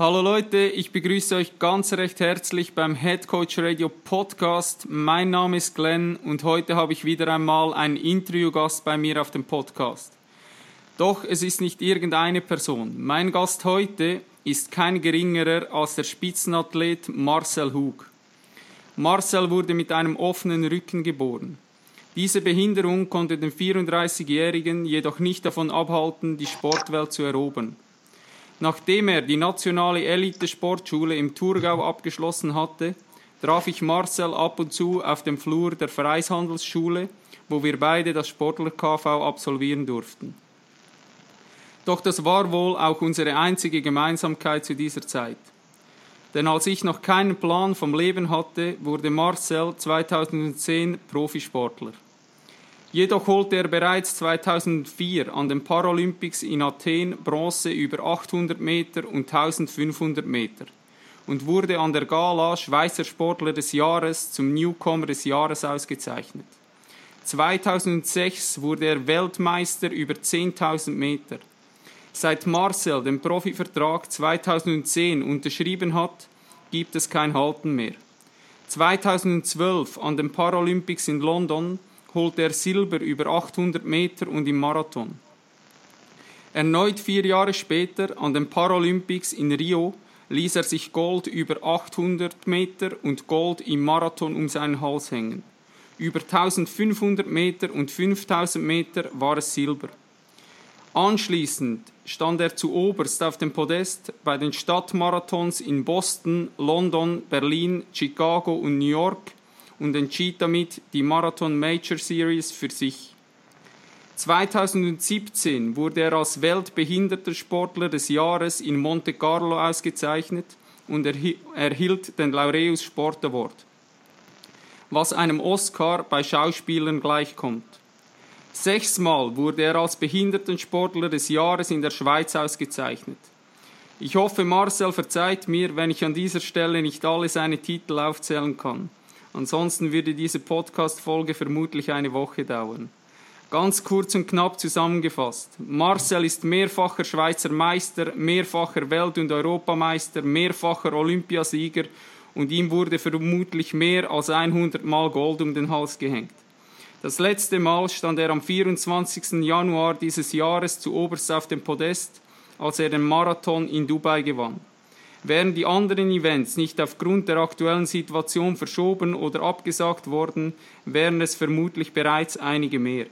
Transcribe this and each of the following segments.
Hallo Leute, ich begrüße euch ganz recht herzlich beim Head Coach Radio Podcast. Mein Name ist Glenn und heute habe ich wieder einmal einen Interviewgast bei mir auf dem Podcast. Doch es ist nicht irgendeine Person. Mein Gast heute ist kein geringerer als der Spitzenathlet Marcel Hug. Marcel wurde mit einem offenen Rücken geboren. Diese Behinderung konnte den 34-Jährigen jedoch nicht davon abhalten, die Sportwelt zu erobern. Nachdem er die nationale Elite-Sportschule im Thurgau abgeschlossen hatte, traf ich Marcel ab und zu auf dem Flur der Freishandelsschule, wo wir beide das Sportler-KV absolvieren durften. Doch das war wohl auch unsere einzige Gemeinsamkeit zu dieser Zeit. Denn als ich noch keinen Plan vom Leben hatte, wurde Marcel 2010 Profisportler. Jedoch holte er bereits 2004 an den Paralympics in Athen Bronze über 800 Meter und 1500 Meter und wurde an der Gala Schweizer Sportler des Jahres zum Newcomer des Jahres ausgezeichnet. 2006 wurde er Weltmeister über 10.000 Meter. Seit Marcel den Profivertrag 2010 unterschrieben hat, gibt es kein Halten mehr. 2012 an den Paralympics in London holte er Silber über 800 Meter und im Marathon. Erneut vier Jahre später an den Paralympics in Rio ließ er sich Gold über 800 Meter und Gold im Marathon um seinen Hals hängen. Über 1500 Meter und 5000 Meter war es Silber. Anschließend stand er zu oberst auf dem Podest bei den Stadtmarathons in Boston, London, Berlin, Chicago und New York und entschied damit die Marathon Major Series für sich. 2017 wurde er als Weltbehindertensportler des Jahres in Monte Carlo ausgezeichnet und erhielt den Laureus Sport Award, was einem Oscar bei Schauspielern gleichkommt. Sechsmal wurde er als Behindertensportler des Jahres in der Schweiz ausgezeichnet. Ich hoffe, Marcel verzeiht mir, wenn ich an dieser Stelle nicht alle seine Titel aufzählen kann. Ansonsten würde diese Podcast-Folge vermutlich eine Woche dauern. Ganz kurz und knapp zusammengefasst. Marcel ist mehrfacher Schweizer Meister, mehrfacher Welt- und Europameister, mehrfacher Olympiasieger und ihm wurde vermutlich mehr als 100 Mal Gold um den Hals gehängt. Das letzte Mal stand er am 24. Januar dieses Jahres zu oberst auf dem Podest, als er den Marathon in Dubai gewann. Wären die anderen Events nicht aufgrund der aktuellen Situation verschoben oder abgesagt worden, wären es vermutlich bereits einige mehr.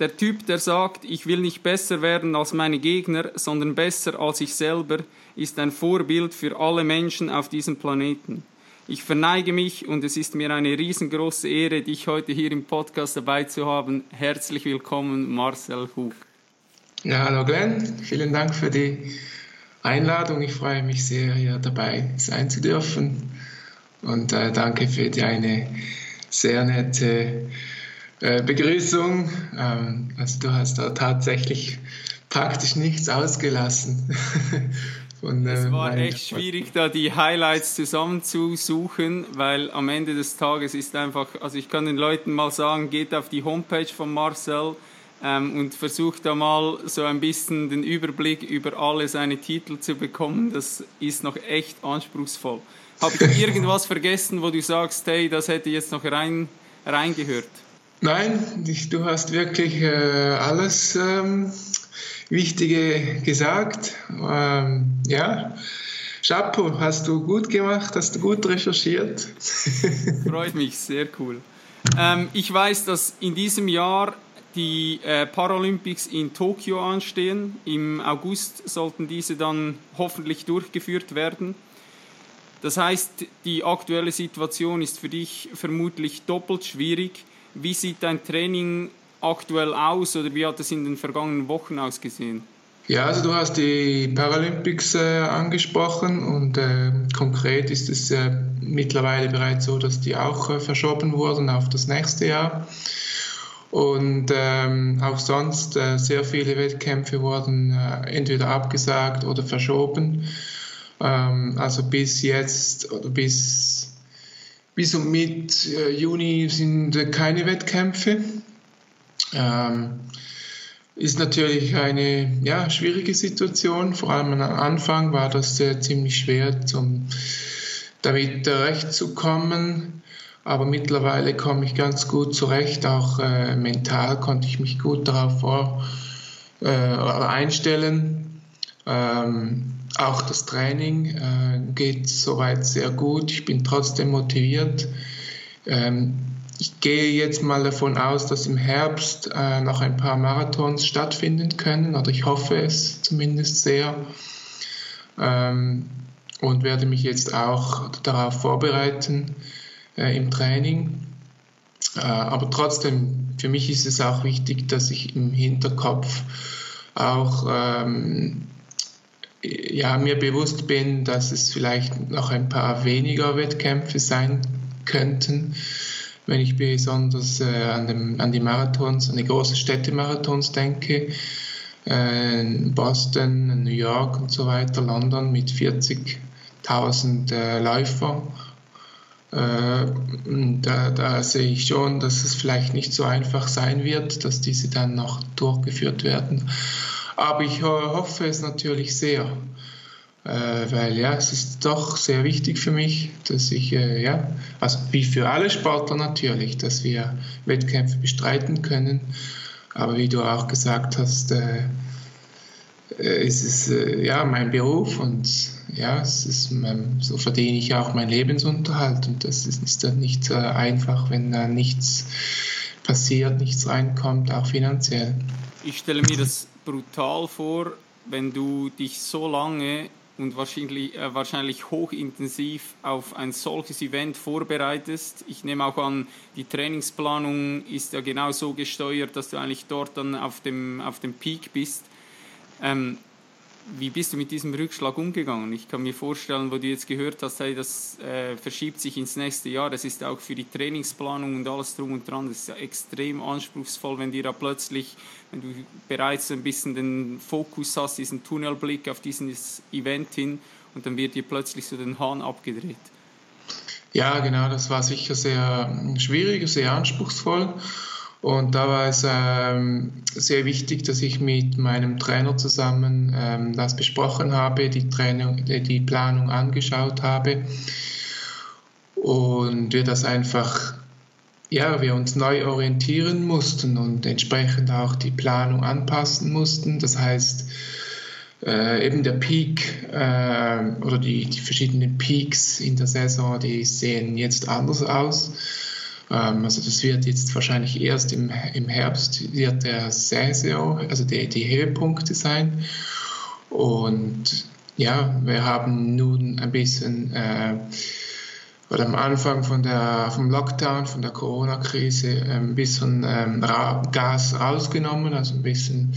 Der Typ, der sagt, ich will nicht besser werden als meine Gegner, sondern besser als ich selber, ist ein Vorbild für alle Menschen auf diesem Planeten. Ich verneige mich und es ist mir eine riesengroße Ehre, dich heute hier im Podcast dabei zu haben. Herzlich willkommen, Marcel Hug. Ja, hallo Glenn, vielen Dank für die Einladung. Ich freue mich sehr, hier dabei sein zu dürfen. Und äh, danke für deine sehr nette äh, Begrüßung. Ähm, also du hast da tatsächlich praktisch nichts ausgelassen. Von, äh, es war echt schwierig, da die Highlights zusammenzusuchen, weil am Ende des Tages ist einfach, also ich kann den Leuten mal sagen, geht auf die Homepage von Marcel ähm, und versucht da mal so ein bisschen den Überblick über alle seine Titel zu bekommen. Das ist noch echt anspruchsvoll. Habe ich irgendwas vergessen, wo du sagst, hey, das hätte jetzt noch rein, reingehört? Nein, du hast wirklich äh, alles ähm, Wichtige gesagt. Ähm, ja, Chapeau, hast du gut gemacht, hast du gut recherchiert. Freut mich, sehr cool. Ähm, ich weiß, dass in diesem Jahr die äh, Paralympics in Tokio anstehen. Im August sollten diese dann hoffentlich durchgeführt werden. Das heißt, die aktuelle Situation ist für dich vermutlich doppelt schwierig. Wie sieht dein Training aktuell aus oder wie hat es in den vergangenen Wochen ausgesehen? Ja, also du hast die Paralympics äh, angesprochen und äh, konkret ist es äh, mittlerweile bereits so, dass die auch äh, verschoben wurden auf das nächste Jahr. Und ähm, auch sonst äh, sehr viele Wettkämpfe wurden äh, entweder abgesagt oder verschoben. Ähm, also bis jetzt oder bis, bis und mit Juni sind keine Wettkämpfe. Ähm, ist natürlich eine ja, schwierige Situation. Vor allem am Anfang war das äh, ziemlich schwer, zum, damit zurechtzukommen. Aber mittlerweile komme ich ganz gut zurecht. Auch äh, mental konnte ich mich gut darauf vor, äh, einstellen. Ähm, auch das Training äh, geht soweit sehr gut. Ich bin trotzdem motiviert. Ähm, ich gehe jetzt mal davon aus, dass im Herbst äh, noch ein paar Marathons stattfinden können, oder ich hoffe es zumindest sehr. Ähm, und werde mich jetzt auch darauf vorbereiten äh, im Training. Äh, aber trotzdem, für mich ist es auch wichtig, dass ich im Hinterkopf auch ähm, ja, mir bewusst bin, dass es vielleicht noch ein paar weniger Wettkämpfe sein könnten wenn ich besonders äh, an, dem, an die Marathons, an die großen Städtemarathons denke, äh, Boston, New York und so weiter, London mit 40.000 äh, Läufer. Äh, da, da sehe ich schon, dass es vielleicht nicht so einfach sein wird, dass diese dann noch durchgeführt werden. Aber ich hoffe es natürlich sehr äh, weil ja, es ist doch sehr wichtig für mich, dass ich, äh, ja, also wie für alle Sportler natürlich, dass wir Wettkämpfe bestreiten können. Aber wie du auch gesagt hast, ist es ja mein Beruf und ja, es ist mein, so verdiene ich auch meinen Lebensunterhalt und das ist, ist dann nicht äh, einfach, wenn da nichts passiert, nichts reinkommt, auch finanziell. Ich stelle mir das brutal vor, wenn du dich so lange und wahrscheinlich, äh, wahrscheinlich hochintensiv auf ein solches Event vorbereitest. Ich nehme auch an, die Trainingsplanung ist ja genau so gesteuert, dass du eigentlich dort dann auf dem, auf dem Peak bist. Ähm, wie bist du mit diesem Rückschlag umgegangen? Ich kann mir vorstellen, wo du jetzt gehört hast, hey, das äh, verschiebt sich ins nächste Jahr. Das ist auch für die Trainingsplanung und alles drum und dran. Das ist ja extrem anspruchsvoll, wenn dir da plötzlich, wenn du bereits ein bisschen den Fokus hast, diesen Tunnelblick auf dieses Event hin und dann wird dir plötzlich so den Hahn abgedreht. Ja, genau, das war sicher sehr schwierig, sehr anspruchsvoll. Und da war es ähm, sehr wichtig, dass ich mit meinem Trainer zusammen ähm, das besprochen habe, die, Training, die Planung angeschaut habe und wir das einfach, ja, wir uns neu orientieren mussten und entsprechend auch die Planung anpassen mussten. Das heißt, äh, eben der Peak äh, oder die, die verschiedenen Peaks in der Saison, die sehen jetzt anders aus. Ähm, also das wird jetzt wahrscheinlich erst im, im Herbst wird der Saison, also die, die Höhepunkte sein. Und ja, wir haben nun ein bisschen äh, oder am Anfang von der, vom Lockdown, von der Corona-Krise ein bisschen ähm, Gas rausgenommen, also ein bisschen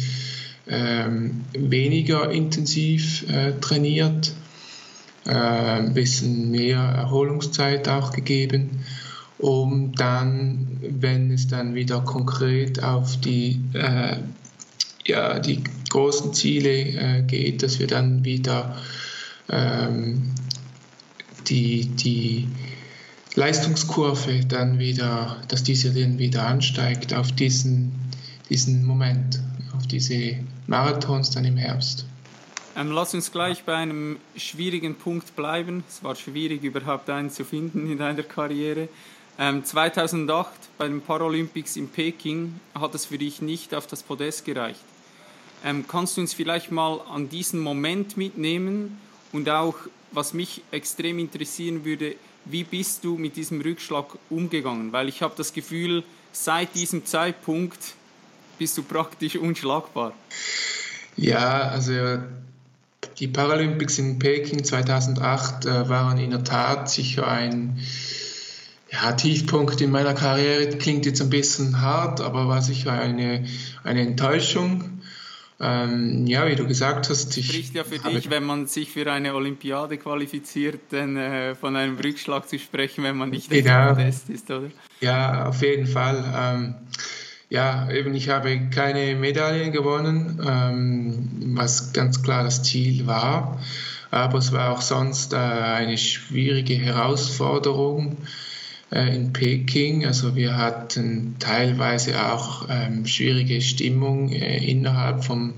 ähm, weniger intensiv äh, trainiert, äh, ein bisschen mehr Erholungszeit auch gegeben um dann, wenn es dann wieder konkret auf die, äh, ja, die großen Ziele äh, geht, dass wir dann wieder ähm, die, die Leistungskurve dann wieder, dass diese dann wieder ansteigt auf diesen, diesen Moment, auf diese Marathons dann im Herbst. Ähm, lass uns gleich bei einem schwierigen Punkt bleiben. Es war schwierig, überhaupt einen zu finden in deiner Karriere. Ähm, 2008 bei den Paralympics in Peking hat es für dich nicht auf das Podest gereicht. Ähm, kannst du uns vielleicht mal an diesen Moment mitnehmen und auch, was mich extrem interessieren würde, wie bist du mit diesem Rückschlag umgegangen? Weil ich habe das Gefühl, seit diesem Zeitpunkt bist du praktisch unschlagbar. Ja, also die Paralympics in Peking 2008 äh, waren in der Tat sicher ein ja, Tiefpunkt in meiner Karriere klingt jetzt ein bisschen hart, aber war sicher eine, eine Enttäuschung. Ähm, ja, wie du gesagt hast, ich. Spricht ja für dich, wenn man sich für eine Olympiade qualifiziert, dann äh, von einem Rückschlag zu sprechen, wenn man nicht genau. Test ist, oder? Ja, auf jeden Fall. Ähm, ja, eben, ich habe keine Medaillen gewonnen, ähm, was ganz klar das Ziel war. Aber es war auch sonst äh, eine schwierige Herausforderung in Peking. Also wir hatten teilweise auch ähm, schwierige Stimmung äh, innerhalb vom,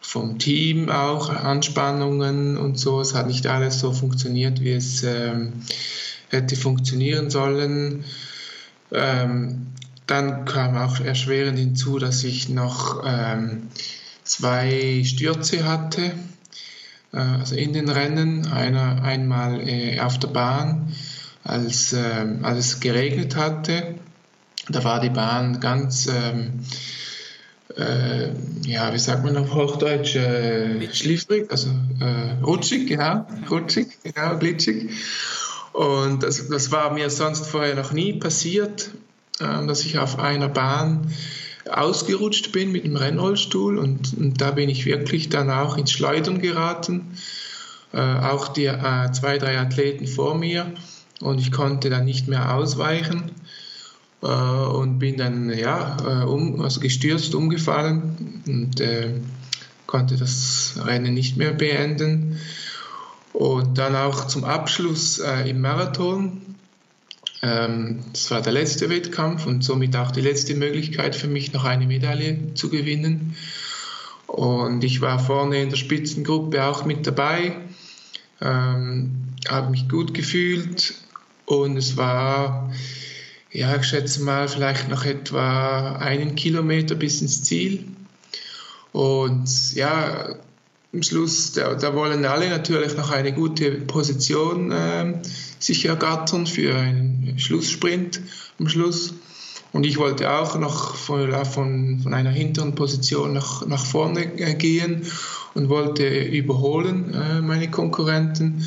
vom Team, auch Anspannungen und so. Es hat nicht alles so funktioniert, wie es ähm, hätte funktionieren sollen. Ähm, dann kam auch erschwerend hinzu, dass ich noch ähm, zwei Stürze hatte, äh, also in den Rennen, einer einmal äh, auf der Bahn als, äh, als es geregnet hatte. Da war die Bahn ganz, ähm, äh, ja, wie sagt man auf Hochdeutsch, äh, schliffrig, also äh, rutschig, genau, rutschig, genau, glitschig. Und das, das war mir sonst vorher noch nie passiert, äh, dass ich auf einer Bahn ausgerutscht bin mit dem Rennrollstuhl und, und da bin ich wirklich dann auch ins Schleudern geraten. Äh, auch die äh, zwei, drei Athleten vor mir und ich konnte dann nicht mehr ausweichen äh, und bin dann ja, äh, um, also gestürzt umgefallen und äh, konnte das Rennen nicht mehr beenden. Und dann auch zum Abschluss äh, im Marathon. Ähm, das war der letzte Wettkampf und somit auch die letzte Möglichkeit für mich, noch eine Medaille zu gewinnen. Und ich war vorne in der Spitzengruppe auch mit dabei, ähm, habe mich gut gefühlt, und es war, ja, ich schätze mal, vielleicht noch etwa einen Kilometer bis ins Ziel. Und ja, am Schluss, da, da wollen alle natürlich noch eine gute Position äh, sich ergattern für einen Schlusssprint am Schluss. Und ich wollte auch noch von, von, von einer hinteren Position nach, nach vorne äh, gehen und wollte überholen äh, meine Konkurrenten,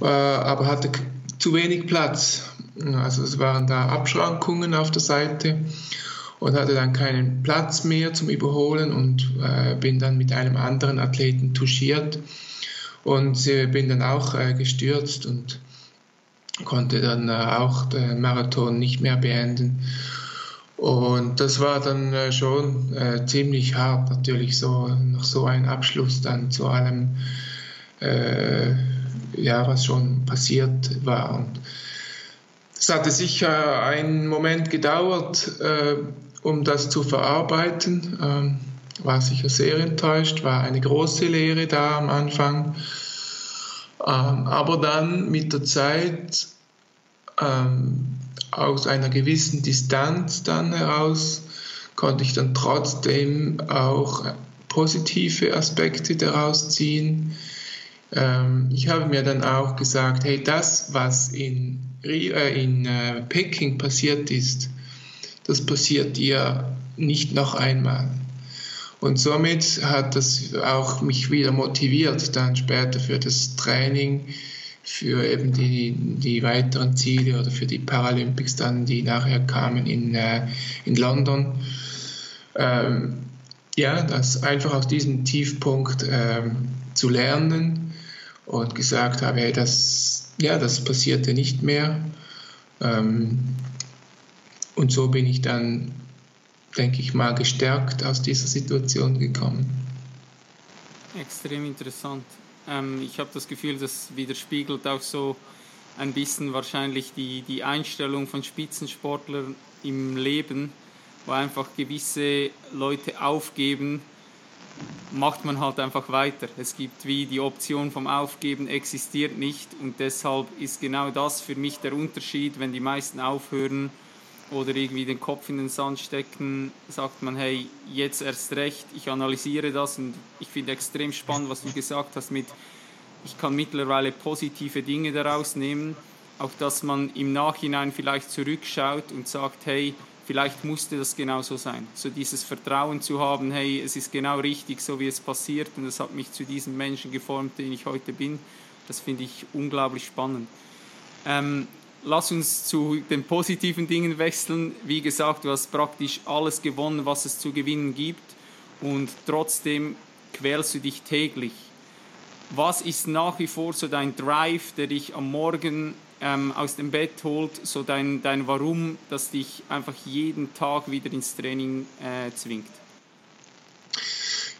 aber hatte zu wenig Platz. Also es waren da Abschrankungen auf der Seite und hatte dann keinen Platz mehr zum Überholen und äh, bin dann mit einem anderen Athleten touchiert und äh, bin dann auch äh, gestürzt und konnte dann äh, auch den Marathon nicht mehr beenden. Und das war dann äh, schon äh, ziemlich hart, natürlich so noch so ein Abschluss dann zu allem ja, was schon passiert war. Und es hatte sicher einen Moment gedauert, äh, um das zu verarbeiten. Ähm, war sicher sehr enttäuscht, war eine große Lehre da am Anfang. Ähm, aber dann mit der Zeit ähm, aus einer gewissen Distanz dann heraus konnte ich dann trotzdem auch positive Aspekte daraus ziehen ähm, ich habe mir dann auch gesagt, hey, das, was in, äh, in äh, Peking passiert ist, das passiert dir nicht noch einmal. Und somit hat das auch mich wieder motiviert, dann später für das Training, für eben die, die weiteren Ziele oder für die Paralympics dann, die nachher kamen in, äh, in London. Ähm, ja, das einfach aus diesem Tiefpunkt ähm, zu lernen und gesagt habe, hey, das, ja, das passierte nicht mehr. Ähm, und so bin ich dann, denke ich mal, gestärkt aus dieser Situation gekommen. Extrem interessant. Ähm, ich habe das Gefühl, das widerspiegelt auch so ein bisschen wahrscheinlich die, die Einstellung von Spitzensportlern im Leben, wo einfach gewisse Leute aufgeben, macht man halt einfach weiter. Es gibt wie die Option vom Aufgeben existiert nicht und deshalb ist genau das für mich der Unterschied, wenn die meisten aufhören oder irgendwie den Kopf in den Sand stecken, sagt man, hey, jetzt erst recht, ich analysiere das und ich finde extrem spannend, was du gesagt hast mit, ich kann mittlerweile positive Dinge daraus nehmen, auch dass man im Nachhinein vielleicht zurückschaut und sagt, hey, vielleicht musste das genau so sein. So dieses Vertrauen zu haben, hey, es ist genau richtig, so wie es passiert und es hat mich zu diesem Menschen geformt, den ich heute bin. Das finde ich unglaublich spannend. Ähm, lass uns zu den positiven Dingen wechseln. Wie gesagt, du hast praktisch alles gewonnen, was es zu gewinnen gibt. und trotzdem quälst du dich täglich. Was ist nach wie vor so dein Drive, der dich am Morgen ähm, aus dem Bett holt, so dein, dein Warum, das dich einfach jeden Tag wieder ins Training äh, zwingt?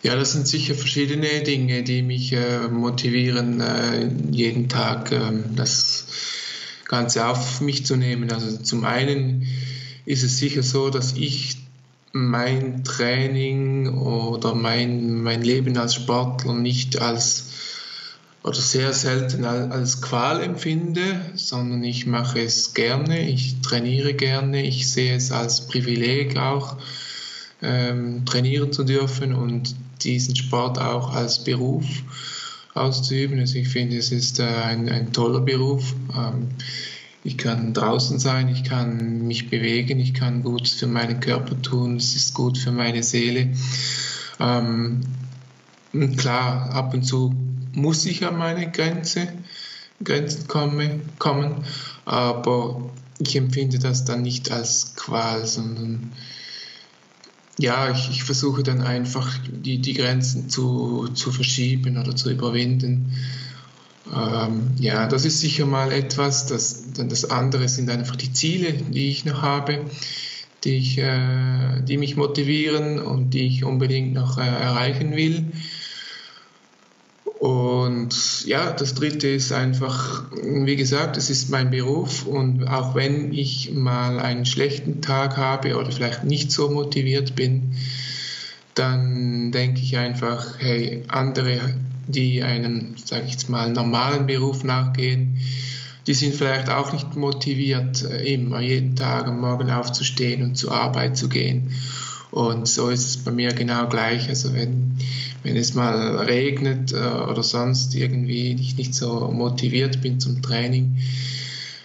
Ja, das sind sicher verschiedene Dinge, die mich äh, motivieren, äh, jeden Tag äh, das Ganze auf mich zu nehmen. Also zum einen ist es sicher so, dass ich mein Training oder mein, mein Leben als Sportler nicht als oder sehr selten als Qual empfinde, sondern ich mache es gerne, ich trainiere gerne, ich sehe es als Privileg auch, ähm, trainieren zu dürfen und diesen Sport auch als Beruf auszuüben. Also ich finde, es ist äh, ein, ein toller Beruf. Ähm, ich kann draußen sein, ich kann mich bewegen, ich kann gut für meinen Körper tun, es ist gut für meine Seele. Ähm, klar, ab und zu muss ich an meine Grenze, Grenzen komme, kommen, aber ich empfinde das dann nicht als Qual, sondern ja, ich, ich versuche dann einfach die, die Grenzen zu, zu verschieben oder zu überwinden. Ähm, ja, das ist sicher mal etwas. Das, dann das andere sind einfach die Ziele, die ich noch habe, die, ich, äh, die mich motivieren und die ich unbedingt noch äh, erreichen will. Und ja, das Dritte ist einfach, wie gesagt, es ist mein Beruf und auch wenn ich mal einen schlechten Tag habe oder vielleicht nicht so motiviert bin, dann denke ich einfach, hey, andere, die einen, sage ich jetzt mal, normalen Beruf nachgehen, die sind vielleicht auch nicht motiviert, äh, immer jeden Tag am Morgen aufzustehen und zur Arbeit zu gehen. Und so ist es bei mir genau gleich. Also wenn, wenn es mal regnet äh, oder sonst irgendwie ich nicht so motiviert bin zum Training,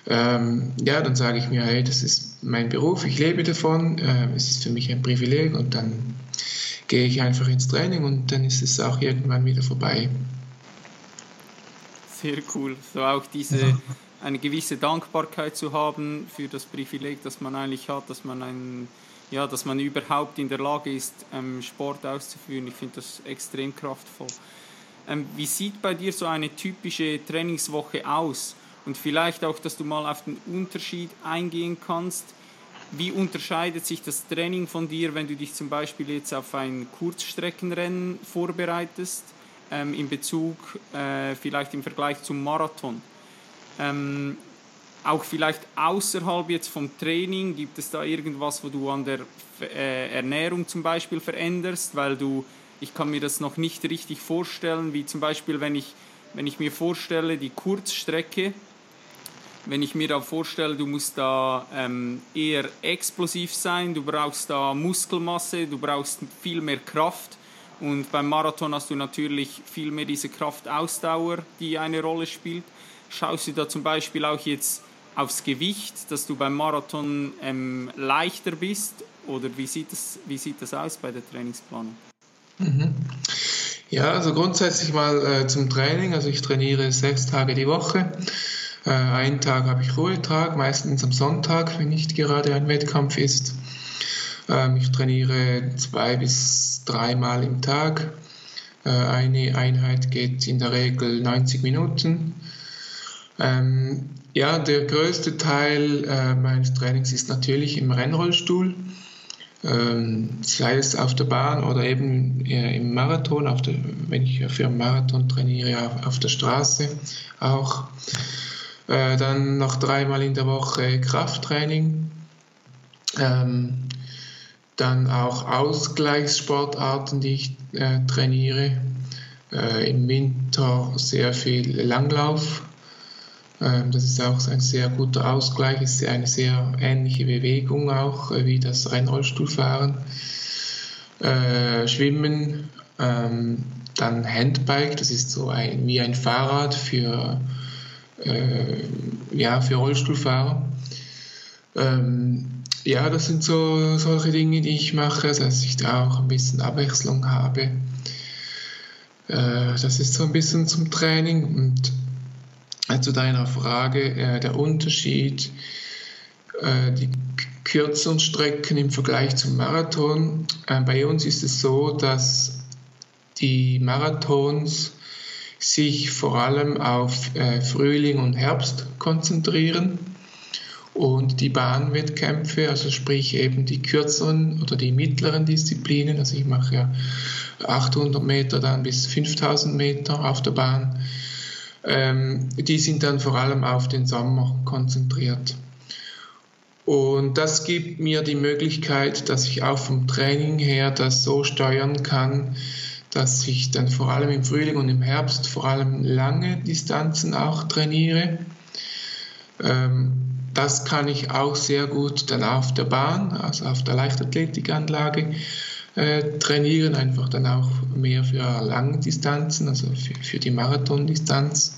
ähm, ja, dann sage ich mir, hey, das ist mein Beruf, ich lebe davon, äh, es ist für mich ein Privileg und dann gehe ich einfach ins Training und dann ist es auch irgendwann wieder vorbei. Sehr cool. So auch diese eine gewisse Dankbarkeit zu haben für das Privileg, das man eigentlich hat, dass man ein ja, dass man überhaupt in der Lage ist, ähm, Sport auszuführen. Ich finde das extrem kraftvoll. Ähm, wie sieht bei dir so eine typische Trainingswoche aus? Und vielleicht auch, dass du mal auf den Unterschied eingehen kannst. Wie unterscheidet sich das Training von dir, wenn du dich zum Beispiel jetzt auf ein Kurzstreckenrennen vorbereitest, ähm, in Bezug äh, vielleicht im Vergleich zum Marathon? Ähm, auch vielleicht außerhalb jetzt vom Training, gibt es da irgendwas, wo du an der äh, Ernährung zum Beispiel veränderst, weil du, ich kann mir das noch nicht richtig vorstellen, wie zum Beispiel, wenn ich, wenn ich mir vorstelle, die Kurzstrecke, wenn ich mir da vorstelle, du musst da ähm, eher explosiv sein, du brauchst da Muskelmasse, du brauchst viel mehr Kraft und beim Marathon hast du natürlich viel mehr diese Kraftausdauer, die eine Rolle spielt. Schaust du da zum Beispiel auch jetzt aufs Gewicht, dass du beim Marathon ähm, leichter bist? Oder wie sieht, das, wie sieht das aus bei der Trainingsplanung? Mhm. Ja, also grundsätzlich mal äh, zum Training. Also ich trainiere sechs Tage die Woche. Äh, einen Tag habe ich Ruhetag, meistens am Sonntag, wenn nicht gerade ein Wettkampf ist. Ähm, ich trainiere zwei bis dreimal im Tag. Äh, eine Einheit geht in der Regel 90 Minuten. Ähm, ja, der größte Teil äh, meines Trainings ist natürlich im Rennrollstuhl, ähm, sei es auf der Bahn oder eben äh, im Marathon, der, wenn ich für einen Marathon trainiere, auf, auf der Straße auch. Äh, dann noch dreimal in der Woche Krafttraining. Ähm, dann auch Ausgleichssportarten, die ich äh, trainiere. Äh, Im Winter sehr viel Langlauf, das ist auch ein sehr guter Ausgleich, ist eine sehr ähnliche Bewegung auch äh, wie das Rennrollstuhlfahren. Äh, Schwimmen, ähm, dann Handbike, das ist so ein, wie ein Fahrrad für, äh, ja, für Rollstuhlfahrer. Ähm, ja, das sind so solche Dinge, die ich mache, dass ich da auch ein bisschen Abwechslung habe. Äh, das ist so ein bisschen zum Training und zu deiner Frage, äh, der Unterschied, äh, die kürzeren Strecken im Vergleich zum Marathon. Äh, bei uns ist es so, dass die Marathons sich vor allem auf äh, Frühling und Herbst konzentrieren und die Bahnwettkämpfe, also sprich eben die kürzeren oder die mittleren Disziplinen, also ich mache ja 800 Meter dann bis 5000 Meter auf der Bahn, ähm, die sind dann vor allem auf den Sommer konzentriert. Und das gibt mir die Möglichkeit, dass ich auch vom Training her das so steuern kann, dass ich dann vor allem im Frühling und im Herbst vor allem lange Distanzen auch trainiere. Ähm, das kann ich auch sehr gut dann auf der Bahn, also auf der Leichtathletikanlage äh, trainieren, einfach dann auch mehr für Langdistanzen, also für, für die Marathondistanz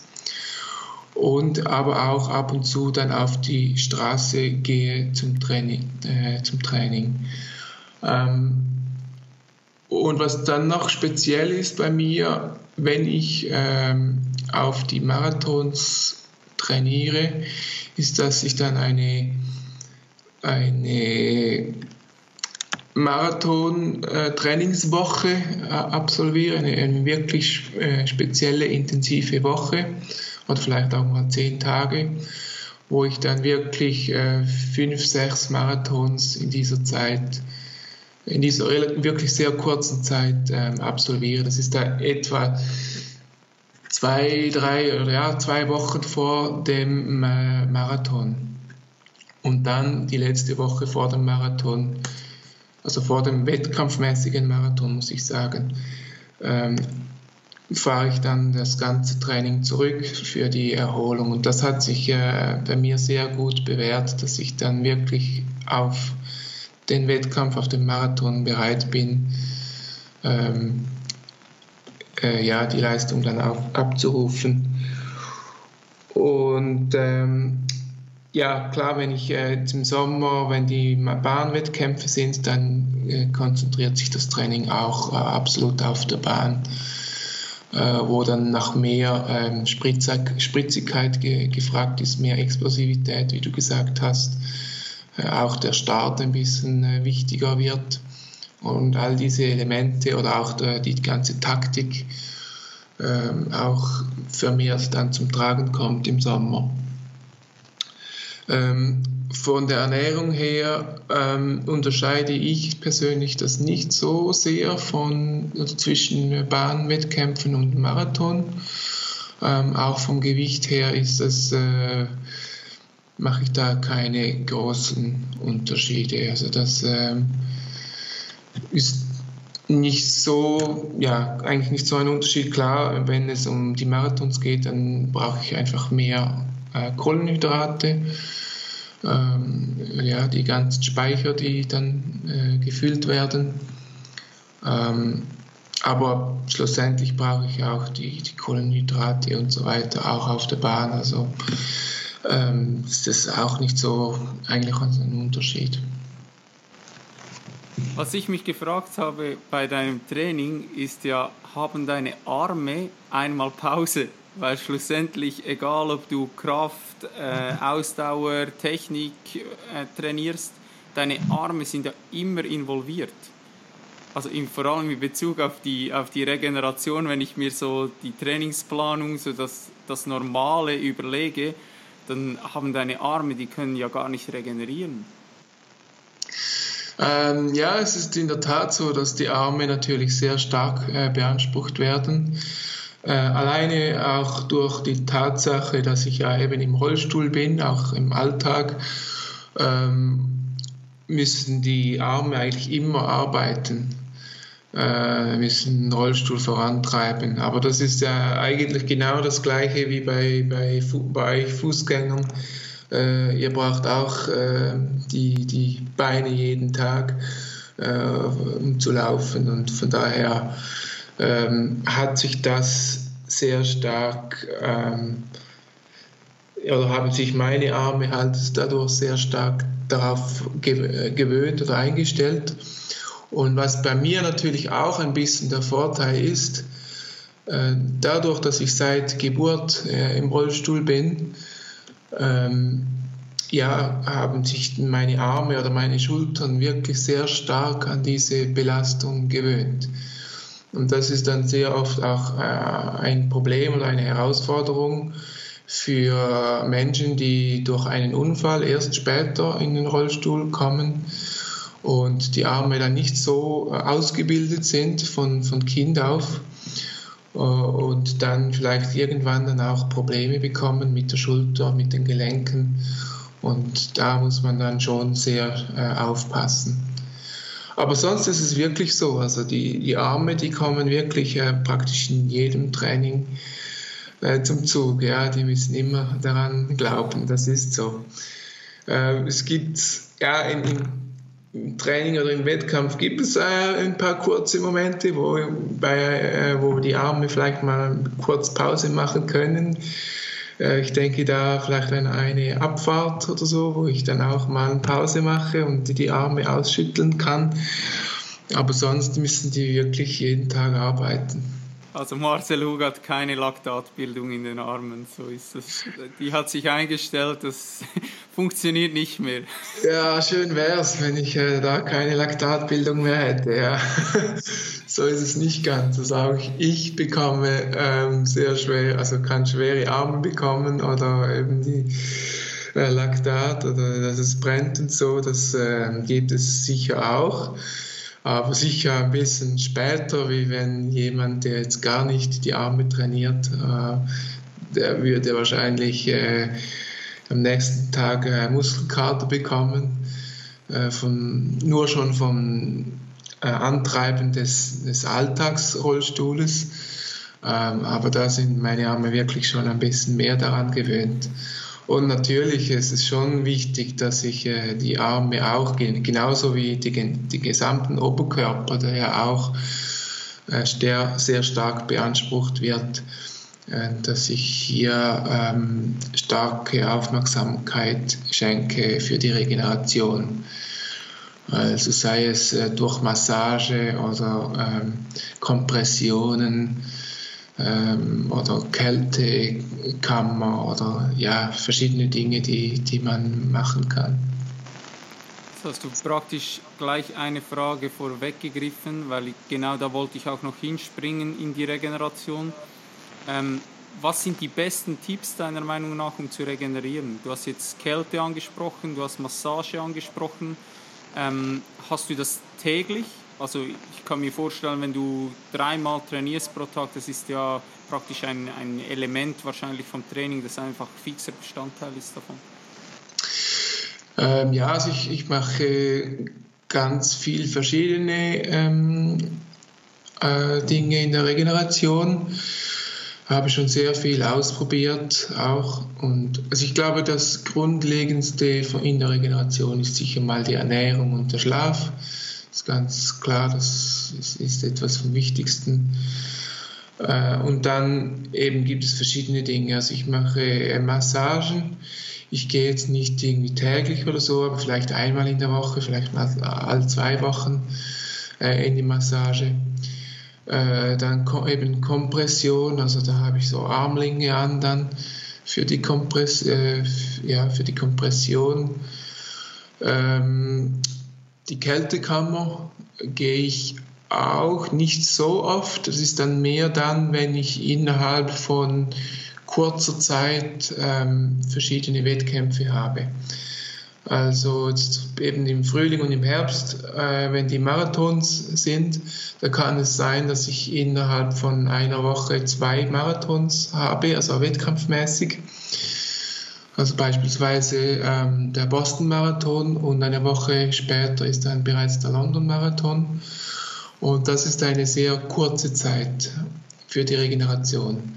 und aber auch ab und zu dann auf die Straße gehe zum Training. Äh, zum Training. Ähm, und was dann noch speziell ist bei mir, wenn ich ähm, auf die Marathons trainiere, ist, dass ich dann eine, eine Marathon-Trainingswoche äh, absolviere, eine, eine wirklich äh, spezielle, intensive Woche oder vielleicht auch mal zehn Tage, wo ich dann wirklich äh, fünf, sechs Marathons in dieser Zeit, in dieser wirklich sehr kurzen Zeit ähm, absolviere. Das ist da etwa zwei, drei oder ja, zwei Wochen vor dem äh, Marathon. Und dann die letzte Woche vor dem Marathon, also vor dem wettkampfmäßigen Marathon, muss ich sagen, ähm, fahre ich dann das ganze Training zurück für die Erholung. Und das hat sich äh, bei mir sehr gut bewährt, dass ich dann wirklich auf den Wettkampf, auf den Marathon bereit bin, ähm, äh, ja, die Leistung dann auch abzurufen. Und ähm, ja, klar, wenn ich äh, im Sommer, wenn die Bahnwettkämpfe sind, dann äh, konzentriert sich das Training auch äh, absolut auf der Bahn. Äh, wo dann nach mehr ähm, Spritzigkeit ge gefragt ist, mehr Explosivität, wie du gesagt hast, äh, auch der Start ein bisschen äh, wichtiger wird und all diese Elemente oder auch der, die ganze Taktik ähm, auch vermehrt dann zum Tragen kommt im Sommer. Ähm, von der Ernährung her ähm, unterscheide ich persönlich das nicht so sehr von, also zwischen Bahnwettkämpfen und Marathon. Ähm, auch vom Gewicht her ist das, äh, mache ich da keine großen Unterschiede. Also das äh, ist nicht so, ja, eigentlich nicht so ein Unterschied. Klar, wenn es um die Marathons geht, dann brauche ich einfach mehr äh, Kohlenhydrate ähm, ja, die ganzen Speicher, die dann äh, gefüllt werden. Ähm, aber schlussendlich brauche ich auch die, die Kohlenhydrate und so weiter, auch auf der Bahn. Also ähm, ist das auch nicht so eigentlich ein Unterschied. Was ich mich gefragt habe bei deinem Training ist ja, haben deine Arme einmal Pause? Weil schlussendlich, egal ob du Kraft, äh, Ausdauer, Technik äh, trainierst, deine Arme sind ja immer involviert. Also in, vor allem in Bezug auf die, auf die Regeneration, wenn ich mir so die Trainingsplanung, so das, das Normale überlege, dann haben deine Arme, die können ja gar nicht regenerieren. Ähm, ja, es ist in der Tat so, dass die Arme natürlich sehr stark äh, beansprucht werden. Äh, alleine auch durch die Tatsache, dass ich ja eben im Rollstuhl bin, auch im Alltag, ähm, müssen die Arme eigentlich immer arbeiten, äh, müssen den Rollstuhl vorantreiben. Aber das ist ja eigentlich genau das Gleiche wie bei, bei, bei Fußgängern. Äh, ihr braucht auch äh, die, die Beine jeden Tag, äh, um zu laufen und von daher ähm, hat sich das sehr stark ähm, oder haben sich meine Arme halt dadurch sehr stark darauf gewöhnt oder eingestellt. Und was bei mir natürlich auch ein bisschen der Vorteil ist, äh, dadurch, dass ich seit Geburt äh, im Rollstuhl bin, ähm, ja, haben sich meine Arme oder meine Schultern wirklich sehr stark an diese Belastung gewöhnt. Und das ist dann sehr oft auch äh, ein Problem oder eine Herausforderung für Menschen, die durch einen Unfall erst später in den Rollstuhl kommen und die Arme dann nicht so äh, ausgebildet sind von, von Kind auf äh, und dann vielleicht irgendwann dann auch Probleme bekommen mit der Schulter, mit den Gelenken und da muss man dann schon sehr äh, aufpassen. Aber sonst ist es wirklich so, also die, die Arme, die kommen wirklich äh, praktisch in jedem Training äh, zum Zug. Ja, die müssen immer daran glauben, das ist so. Äh, es gibt ja in, im Training oder im Wettkampf gibt es äh, ein paar kurze Momente, wo, bei, äh, wo die Arme vielleicht mal kurz Pause machen können ich denke da vielleicht an eine Abfahrt oder so, wo ich dann auch mal Pause mache und die Arme ausschütteln kann. Aber sonst müssen die wirklich jeden Tag arbeiten. Also Marcel Hug hat keine Laktatbildung in den Armen, so ist es. Die hat sich eingestellt, das funktioniert nicht mehr. Ja, schön wäre es, wenn ich äh, da keine Laktatbildung mehr hätte. Ja. so ist es nicht ganz. Also auch ich bekomme ähm, sehr schwer, also kann schwere Arme bekommen oder eben die äh, Laktat oder dass es brennt und so, das äh, gibt es sicher auch aber sicher ein bisschen später, wie wenn jemand, der jetzt gar nicht die Arme trainiert, äh, der würde wahrscheinlich äh, am nächsten Tag äh, Muskelkater bekommen, äh, von, nur schon vom äh, Antreiben des, des Alltagsrollstuhles. Ähm, aber da sind meine Arme wirklich schon ein bisschen mehr daran gewöhnt. Und natürlich ist es schon wichtig, dass ich äh, die Arme auch, genauso wie die, die gesamten Oberkörper, der ja auch äh, sehr, sehr stark beansprucht wird, dass ich hier ähm, starke Aufmerksamkeit schenke für die Regeneration. Also sei es äh, durch Massage oder ähm, Kompressionen ähm, oder Kältekammer oder ja, verschiedene Dinge, die, die man machen kann. Jetzt hast du praktisch gleich eine Frage vorweggegriffen, weil ich, genau da wollte ich auch noch hinspringen in die Regeneration. Ähm, was sind die besten Tipps deiner Meinung nach, um zu regenerieren? Du hast jetzt Kälte angesprochen, du hast Massage angesprochen. Ähm, hast du das täglich also ich kann mir vorstellen, wenn du dreimal trainierst pro Tag, das ist ja praktisch ein, ein Element wahrscheinlich vom Training, das einfach fixer Bestandteil ist davon. Ähm, ja, also ich, ich mache ganz viel verschiedene ähm, äh, Dinge in der Regeneration. Habe schon sehr viel ausprobiert auch. Und also ich glaube, das Grundlegendste in der Regeneration ist sicher mal die Ernährung und der Schlaf ist ganz klar, das ist etwas vom Wichtigsten. Äh, und dann eben gibt es verschiedene Dinge. Also ich mache äh, Massagen. Ich gehe jetzt nicht irgendwie täglich oder so, aber vielleicht einmal in der Woche, vielleicht mal alle zwei Wochen äh, in die Massage. Dann eben Kompression, also da habe ich so Armlinge an dann für die, Kompress ja, für die Kompression. Ähm, die Kältekammer gehe ich auch nicht so oft. Das ist dann mehr dann, wenn ich innerhalb von kurzer Zeit ähm, verschiedene Wettkämpfe habe. Also eben im Frühling und im Herbst, äh, wenn die Marathons sind, da kann es sein, dass ich innerhalb von einer Woche zwei Marathons habe, also wettkampfmäßig. Also beispielsweise ähm, der Boston-Marathon und eine Woche später ist dann bereits der London-Marathon. Und das ist eine sehr kurze Zeit für die Regeneration,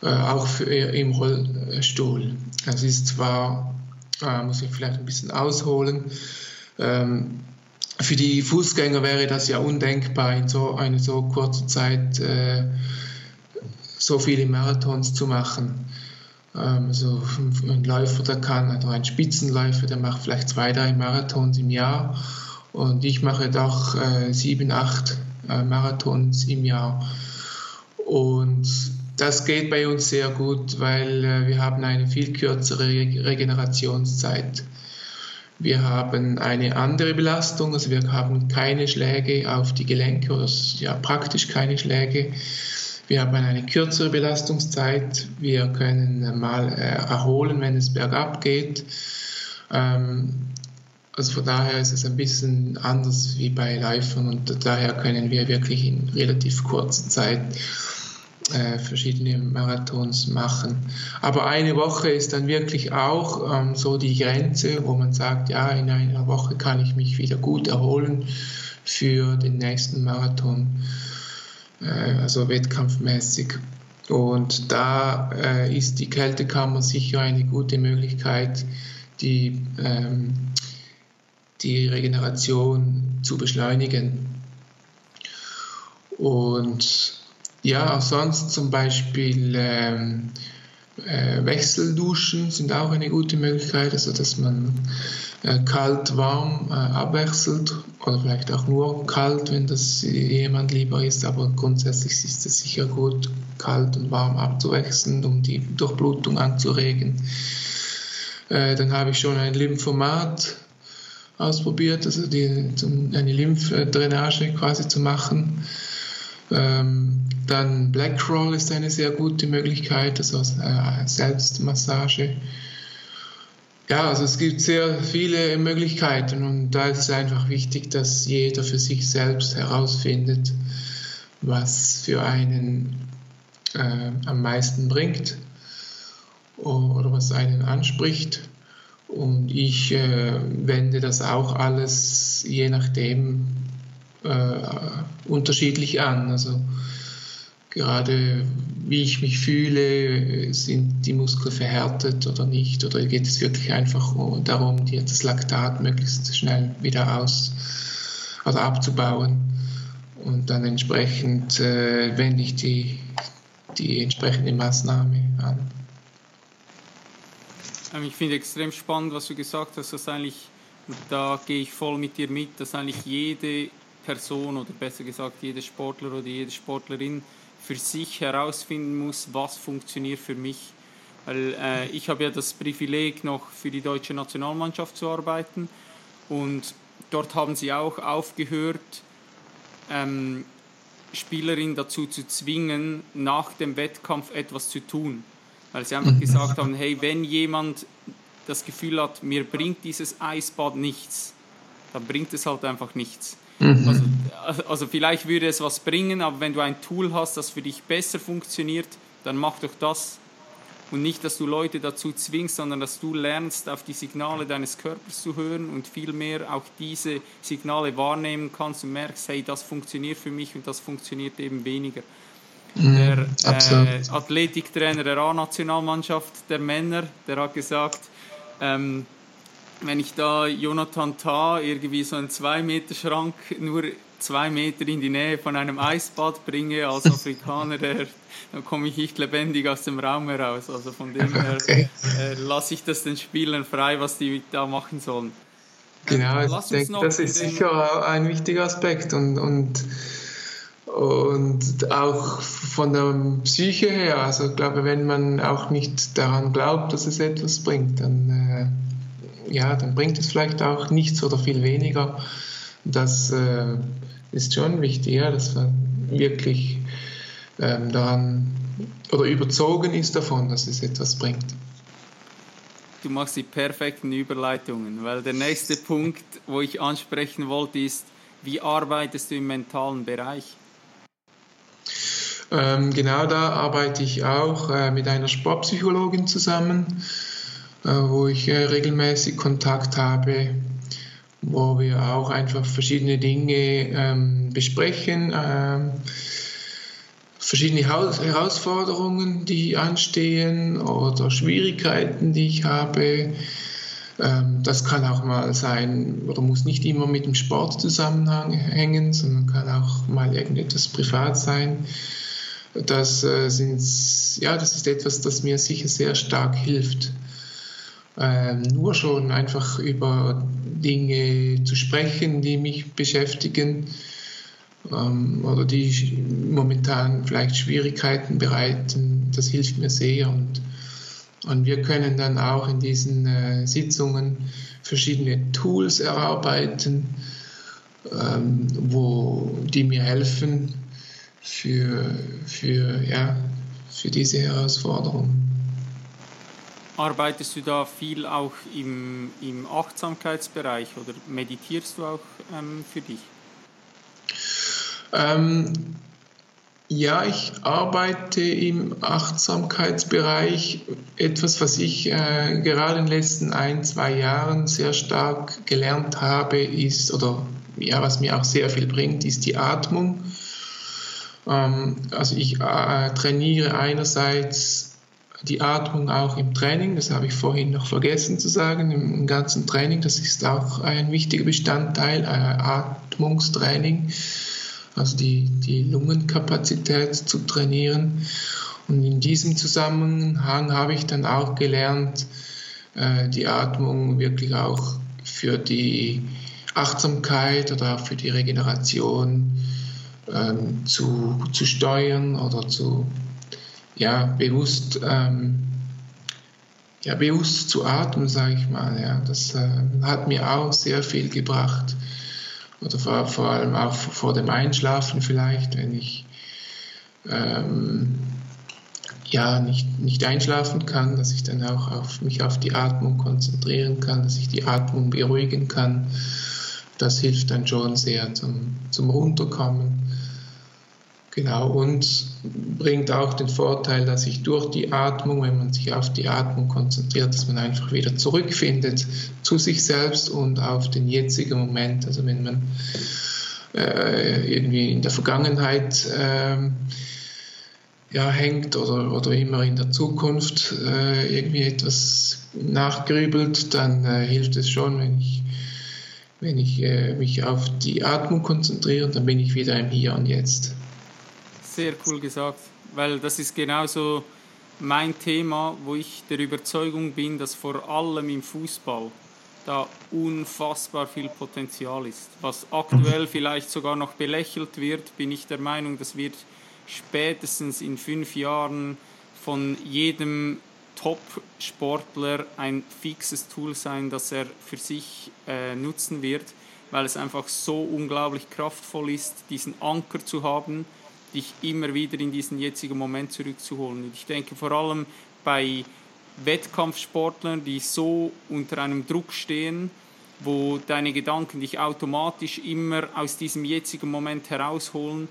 äh, auch für, im Rollstuhl. Es ist zwar, äh, muss ich vielleicht ein bisschen ausholen, ähm, für die Fußgänger wäre das ja undenkbar, in so einer so kurzer Zeit äh, so viele Marathons zu machen. Ähm, so ein Läufer, der kann, oder ein Spitzenläufer, der macht vielleicht zwei, drei Marathons im Jahr. Und ich mache doch äh, sieben, acht äh, Marathons im Jahr. Und das geht bei uns sehr gut, weil äh, wir haben eine viel kürzere Regenerationszeit. Wir haben eine andere Belastung, also wir haben keine Schläge auf die Gelenke oder ja, praktisch keine Schläge. Wir haben eine kürzere Belastungszeit. Wir können mal äh, erholen, wenn es bergab geht. Ähm, also von daher ist es ein bisschen anders wie bei Läufern und daher können wir wirklich in relativ kurzer Zeit äh, verschiedene Marathons machen. Aber eine Woche ist dann wirklich auch ähm, so die Grenze, wo man sagt, ja, in einer Woche kann ich mich wieder gut erholen für den nächsten Marathon, äh, also wettkampfmäßig. Und da äh, ist die Kältekammer sicher eine gute Möglichkeit, die ähm, die Regeneration zu beschleunigen. Und ja, auch sonst zum Beispiel ähm, äh, Wechselduschen sind auch eine gute Möglichkeit, also dass man äh, kalt, warm äh, abwechselt oder vielleicht auch nur kalt, wenn das jemand lieber ist, aber grundsätzlich ist es sicher gut, kalt und warm abzuwechseln, um die Durchblutung anzuregen. Äh, dann habe ich schon ein Lymphomat ausprobiert, also die, eine Lymphdrainage quasi zu machen. Ähm, dann Blackroll ist eine sehr gute Möglichkeit, also äh, Selbstmassage. Ja, also es gibt sehr viele Möglichkeiten und da ist es einfach wichtig, dass jeder für sich selbst herausfindet, was für einen äh, am meisten bringt oder was einen anspricht. Und ich äh, wende das auch alles je nachdem äh, unterschiedlich an. Also gerade wie ich mich fühle, sind die Muskeln verhärtet oder nicht, oder geht es wirklich einfach darum, das Laktat möglichst schnell wieder aus oder also abzubauen. Und dann entsprechend äh, wende ich die, die entsprechende Maßnahme an. Ähm, ich finde extrem spannend, was du gesagt hast, dass eigentlich, da gehe ich voll mit dir mit, dass eigentlich jede Person oder besser gesagt jeder Sportler oder jede Sportlerin für sich herausfinden muss, was funktioniert für mich. Weil äh, ich habe ja das Privileg, noch für die deutsche Nationalmannschaft zu arbeiten und dort haben sie auch aufgehört, ähm, Spielerinnen dazu zu zwingen, nach dem Wettkampf etwas zu tun weil sie einfach gesagt haben, hey, wenn jemand das Gefühl hat, mir bringt dieses Eisbad nichts, dann bringt es halt einfach nichts. Mhm. Also, also vielleicht würde es was bringen, aber wenn du ein Tool hast, das für dich besser funktioniert, dann mach doch das. Und nicht, dass du Leute dazu zwingst, sondern dass du lernst, auf die Signale deines Körpers zu hören und vielmehr auch diese Signale wahrnehmen kannst und merkst, hey, das funktioniert für mich und das funktioniert eben weniger. Mhm, der äh, Athletiktrainer der A-Nationalmannschaft der Männer, der hat gesagt, ähm, wenn ich da Jonathan Tah irgendwie so einen 2-Meter-Schrank nur zwei Meter in die Nähe von einem Eisbad bringe als Afrikaner, der, dann komme ich nicht lebendig aus dem Raum heraus. Also von dem her okay. äh, lasse ich das den Spielern frei, was die da machen sollen. Genau, ich denke, das ist sicher ein wichtiger Aspekt und, und und auch von der Psyche her, also ich glaube, wenn man auch nicht daran glaubt, dass es etwas bringt, dann, äh, ja, dann bringt es vielleicht auch nichts oder viel weniger. Das äh, ist schon wichtig, ja, dass man wirklich ähm, daran oder überzogen ist davon, dass es etwas bringt. Du machst die perfekten Überleitungen, weil der nächste Punkt, wo ich ansprechen wollte, ist, wie arbeitest du im mentalen Bereich? Ähm, genau da arbeite ich auch äh, mit einer Sportpsychologin zusammen, wo ich äh, regelmäßig Kontakt habe, wo wir auch einfach verschiedene Dinge ähm, besprechen, ähm, verschiedene Herausforderungen, die anstehen oder Schwierigkeiten, die ich habe. Ähm, das kann auch mal sein oder muss nicht immer mit dem Sport zusammenhängen, sondern kann auch mal irgendetwas privat sein. Das, äh, sind, ja, das ist etwas, das mir sicher sehr stark hilft. Ähm, nur schon einfach über Dinge zu sprechen, die mich beschäftigen, ähm, oder die momentan vielleicht Schwierigkeiten bereiten. Das hilft mir sehr und, und wir können dann auch in diesen äh, Sitzungen verschiedene Tools erarbeiten, ähm, wo, die mir helfen für, für, ja, für diese Herausforderung. Arbeitest du da viel auch im, im Achtsamkeitsbereich oder meditierst du auch ähm, für dich? Ähm, ja, ich arbeite im Achtsamkeitsbereich. Etwas, was ich äh, gerade in den letzten ein, zwei Jahren sehr stark gelernt habe, ist, oder ja, was mir auch sehr viel bringt, ist die Atmung. Ähm, also ich äh, trainiere einerseits die Atmung auch im Training, das habe ich vorhin noch vergessen zu sagen, im ganzen Training, das ist auch ein wichtiger Bestandteil, äh, Atmungstraining, also die, die Lungenkapazität zu trainieren. Und in diesem Zusammenhang habe ich dann auch gelernt, äh, die Atmung wirklich auch für die Achtsamkeit oder auch für die Regeneration ähm, zu, zu steuern oder zu ja, bewusst, ähm, ja, bewusst zu atmen, sage ich mal. Ja. Das äh, hat mir auch sehr viel gebracht. Oder vor, vor allem auch vor dem Einschlafen vielleicht, wenn ich ähm, ja, nicht, nicht einschlafen kann, dass ich dann auch auf mich auf die Atmung konzentrieren kann, dass ich die Atmung beruhigen kann. Das hilft dann schon sehr zum, zum Runterkommen. Genau, und bringt auch den Vorteil, dass sich durch die Atmung, wenn man sich auf die Atmung konzentriert, dass man einfach wieder zurückfindet zu sich selbst und auf den jetzigen Moment. Also wenn man äh, irgendwie in der Vergangenheit äh, ja, hängt oder, oder immer in der Zukunft äh, irgendwie etwas nachgrübelt, dann äh, hilft es schon, wenn ich, wenn ich äh, mich auf die Atmung konzentriere, dann bin ich wieder im Hier und Jetzt. Sehr cool gesagt, weil das ist genauso mein Thema, wo ich der Überzeugung bin, dass vor allem im Fußball da unfassbar viel Potenzial ist. Was aktuell vielleicht sogar noch belächelt wird, bin ich der Meinung, das wird spätestens in fünf Jahren von jedem Top-Sportler ein fixes Tool sein, das er für sich äh, nutzen wird, weil es einfach so unglaublich kraftvoll ist, diesen Anker zu haben, dich immer wieder in diesen jetzigen Moment zurückzuholen. Und ich denke vor allem bei Wettkampfsportlern, die so unter einem Druck stehen, wo deine Gedanken dich automatisch immer aus diesem jetzigen Moment herausholen,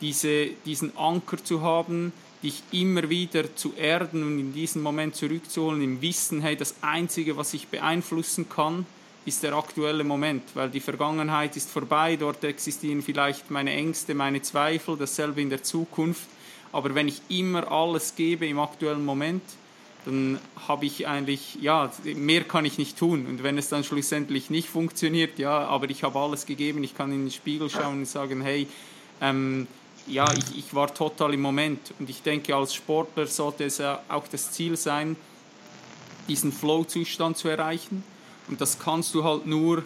diese, diesen Anker zu haben, dich immer wieder zu erden und in diesen Moment zurückzuholen, im Wissen, hey, das Einzige, was ich beeinflussen kann, ist der aktuelle Moment, weil die Vergangenheit ist vorbei, dort existieren vielleicht meine Ängste, meine Zweifel, dasselbe in der Zukunft. Aber wenn ich immer alles gebe im aktuellen Moment, dann habe ich eigentlich, ja, mehr kann ich nicht tun. Und wenn es dann schlussendlich nicht funktioniert, ja, aber ich habe alles gegeben, ich kann in den Spiegel schauen und sagen, hey, ähm, ja, ich, ich war total im Moment. Und ich denke, als Sportler sollte es auch das Ziel sein, diesen Flow-Zustand zu erreichen und das kannst du halt nur,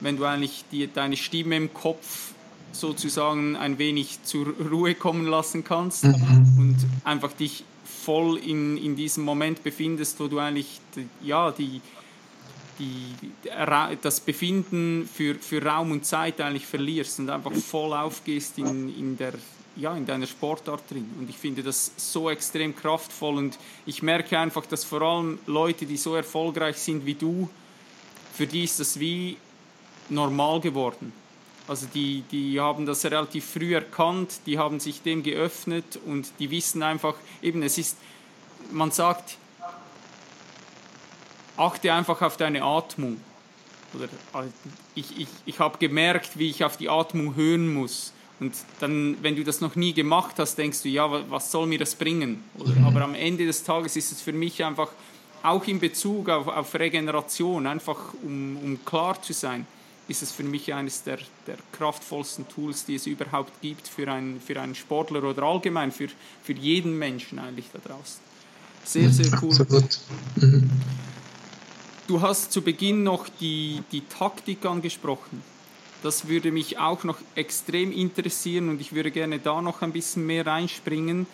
wenn du eigentlich die, deine Stimme im Kopf sozusagen ein wenig zur Ruhe kommen lassen kannst mhm. und einfach dich voll in, in diesem Moment befindest, wo du eigentlich ja, die, die, das Befinden für, für Raum und Zeit eigentlich verlierst und einfach voll aufgehst in, in, der, ja, in deiner Sportart drin. Und ich finde das so extrem kraftvoll und ich merke einfach, dass vor allem Leute, die so erfolgreich sind wie du, für die ist das wie normal geworden. Also die, die haben das relativ früh erkannt, die haben sich dem geöffnet und die wissen einfach, eben es ist, man sagt, achte einfach auf deine Atmung. Oder äh, ich, ich, ich habe gemerkt, wie ich auf die Atmung hören muss. Und dann, wenn du das noch nie gemacht hast, denkst du, ja, was soll mir das bringen? Oder, mhm. aber am Ende des Tages ist es für mich einfach auch in Bezug auf, auf Regeneration, einfach um, um klar zu sein, ist es für mich eines der, der kraftvollsten Tools, die es überhaupt gibt für, ein, für einen Sportler oder allgemein für, für jeden Menschen eigentlich da draußen. Sehr, sehr cool. Absolut. Mhm. Du hast zu Beginn noch die, die Taktik angesprochen. Das würde mich auch noch extrem interessieren und ich würde gerne da noch ein bisschen mehr reinspringen.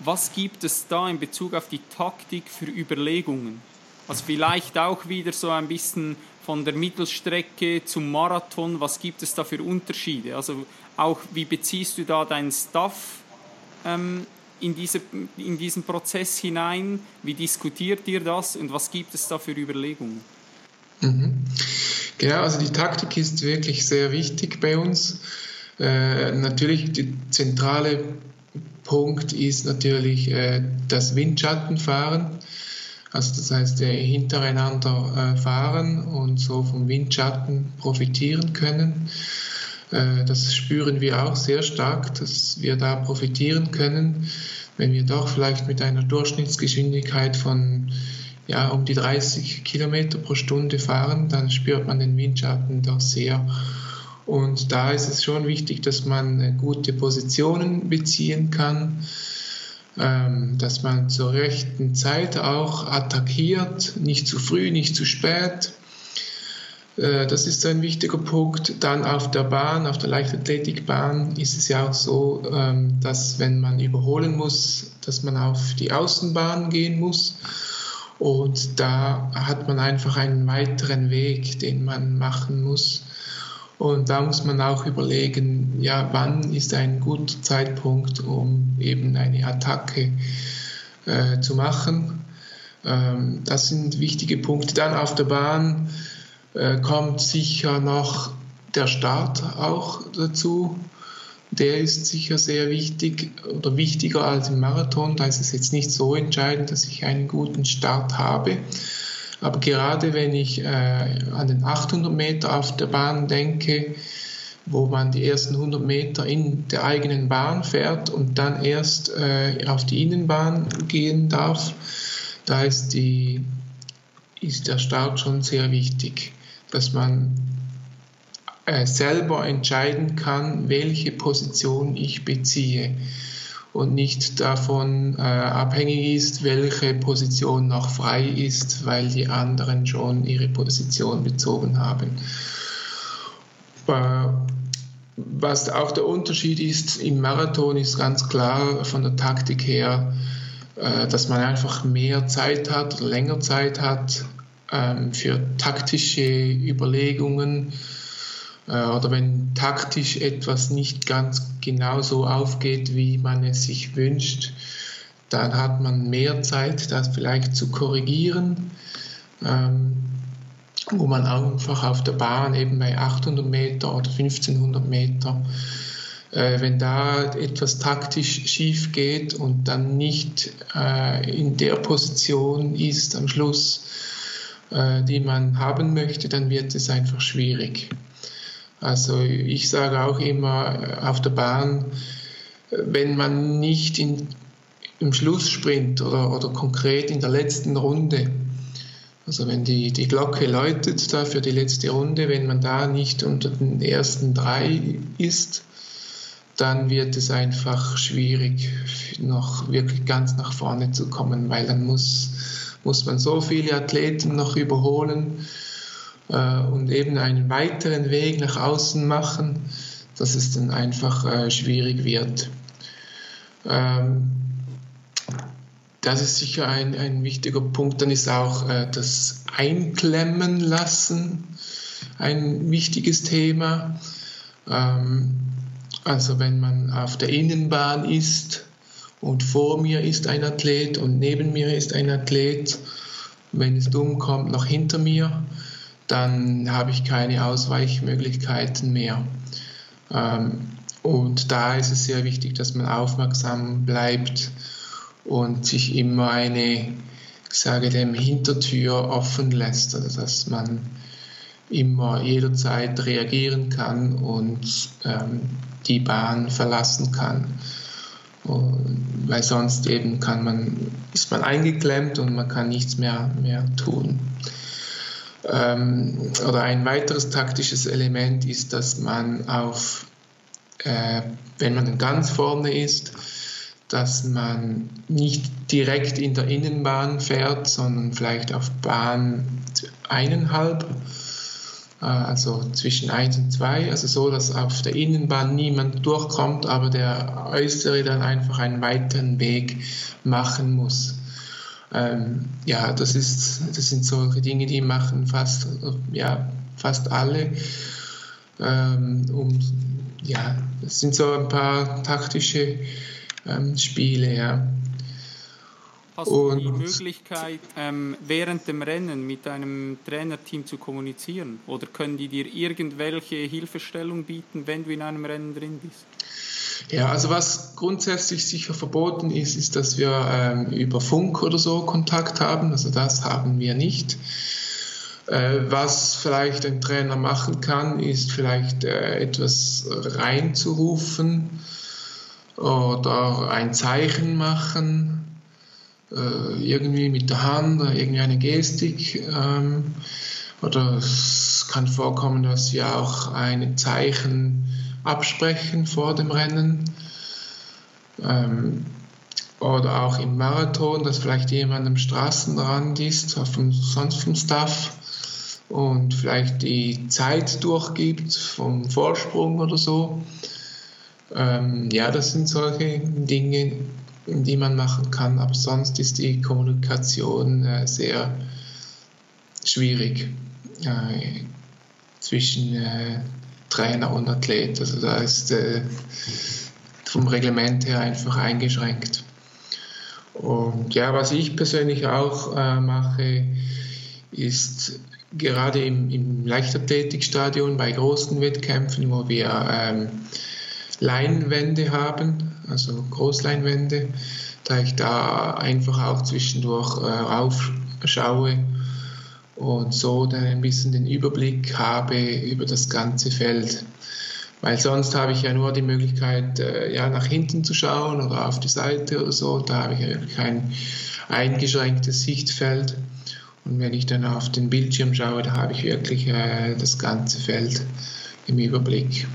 Was gibt es da in Bezug auf die Taktik für Überlegungen? Also vielleicht auch wieder so ein bisschen von der Mittelstrecke zum Marathon. Was gibt es da für Unterschiede? Also auch wie beziehst du da deinen Staff ähm, in, diese, in diesen Prozess hinein? Wie diskutiert ihr das und was gibt es da für Überlegungen? Mhm. Genau, also die Taktik ist wirklich sehr wichtig bei uns. Äh, natürlich der zentrale Punkt ist natürlich äh, das Windschattenfahren. Also das heißt, äh, hintereinander äh, fahren und so vom Windschatten profitieren können. Äh, das spüren wir auch sehr stark, dass wir da profitieren können, wenn wir doch vielleicht mit einer Durchschnittsgeschwindigkeit von ja, um die 30 Kilometer pro Stunde fahren, dann spürt man den Windschatten doch sehr. Und da ist es schon wichtig, dass man äh, gute Positionen beziehen kann, ähm, dass man zur rechten Zeit auch attackiert, nicht zu früh, nicht zu spät. Äh, das ist ein wichtiger Punkt. Dann auf der Bahn, auf der Leichtathletikbahn ist es ja auch so, ähm, dass wenn man überholen muss, dass man auf die Außenbahn gehen muss. Und da hat man einfach einen weiteren Weg, den man machen muss. Und da muss man auch überlegen, ja, wann ist ein guter Zeitpunkt, um eben eine Attacke äh, zu machen. Ähm, das sind wichtige Punkte. Dann auf der Bahn äh, kommt sicher noch der Start auch dazu. Der ist sicher sehr wichtig oder wichtiger als im Marathon. Da ist es jetzt nicht so entscheidend, dass ich einen guten Start habe. Aber gerade wenn ich äh, an den 800 Meter auf der Bahn denke, wo man die ersten 100 Meter in der eigenen Bahn fährt und dann erst äh, auf die Innenbahn gehen darf, da ist, die, ist der Start schon sehr wichtig dass man äh, selber entscheiden kann, welche Position ich beziehe und nicht davon äh, abhängig ist, welche Position noch frei ist, weil die anderen schon ihre Position bezogen haben. Äh, was auch der Unterschied ist im Marathon ist ganz klar von der Taktik her, äh, dass man einfach mehr Zeit hat oder länger Zeit hat, ähm, für taktische Überlegungen oder wenn taktisch etwas nicht ganz genau so aufgeht, wie man es sich wünscht, dann hat man mehr Zeit, das vielleicht zu korrigieren, ähm, wo man einfach auf der Bahn eben bei 800 Meter oder 1500 Meter äh, wenn da etwas taktisch schief geht und dann nicht äh, in der Position ist am Schluss, äh, die man haben möchte, dann wird es einfach schwierig. Also ich sage auch immer äh, auf der Bahn, äh, wenn man nicht in, im Schlusssprint oder, oder konkret in der letzten Runde, also wenn die, die Glocke läutet da für die letzte Runde, wenn man da nicht unter den ersten drei ist, dann wird es einfach schwierig, noch wirklich ganz nach vorne zu kommen, weil dann muss muss man so viele Athleten noch überholen und eben einen weiteren Weg nach außen machen, dass es dann einfach äh, schwierig wird. Ähm, das ist sicher ein, ein wichtiger Punkt. Dann ist auch äh, das Einklemmen lassen ein wichtiges Thema. Ähm, also wenn man auf der Innenbahn ist, und vor mir ist ein Athlet und neben mir ist ein Athlet. Wenn es dumm kommt, noch hinter mir, dann habe ich keine Ausweichmöglichkeiten mehr. Ähm, und da ist es sehr wichtig, dass man aufmerksam bleibt und sich immer eine, ich sage dem, Hintertür offen lässt, also dass man immer jederzeit reagieren kann und ähm, die Bahn verlassen kann weil sonst eben kann man, ist man eingeklemmt und man kann nichts mehr, mehr tun. Ähm, oder ein weiteres taktisches Element ist, dass man auf, äh, wenn man ganz vorne ist, dass man nicht direkt in der Innenbahn fährt, sondern vielleicht auf Bahn eineinhalb, äh, also zwischen 1 und 2, also so, dass auf der Innenbahn niemand durchkommt, aber der Äußere dann einfach einen weiteren Weg machen muss. Ähm, ja, das, ist, das sind solche Dinge, die machen fast, ja, fast alle. Ähm, um, ja, das sind so ein paar taktische ähm, Spiele, ja. Hast du die Möglichkeit, ähm, während dem Rennen mit deinem Trainerteam zu kommunizieren? Oder können die dir irgendwelche Hilfestellung bieten, wenn du in einem Rennen drin bist? Ja, also was grundsätzlich sicher verboten ist, ist, dass wir ähm, über Funk oder so Kontakt haben. Also das haben wir nicht. Äh, was vielleicht ein Trainer machen kann, ist vielleicht äh, etwas reinzurufen oder ein Zeichen machen äh, irgendwie mit der Hand oder irgendwie eine Gestik. Ähm, oder es kann vorkommen, dass wir auch ein Zeichen absprechen vor dem Rennen. Ähm, oder auch im Marathon, dass vielleicht jemand am Straßenrand ist, vom, sonst vom Staff und vielleicht die Zeit durchgibt vom Vorsprung oder so. Ähm, ja, das sind solche Dinge, die man machen kann, aber sonst ist die Kommunikation äh, sehr schwierig äh, zwischen äh, Trainer und Athlet. Also da ist äh, vom Reglement her einfach eingeschränkt. Und ja, was ich persönlich auch äh, mache, ist gerade im, im Leichtathletikstadion bei großen Wettkämpfen, wo wir ähm, Leinwände haben, also Großleinwände, da ich da einfach auch zwischendurch äh, raufschaue und so dann ein bisschen den Überblick habe über das ganze Feld. Weil sonst habe ich ja nur die Möglichkeit, äh, ja, nach hinten zu schauen oder auf die Seite oder so. Da habe ich ja wirklich ein eingeschränktes Sichtfeld. Und wenn ich dann auf den Bildschirm schaue, da habe ich wirklich äh, das ganze Feld im Überblick.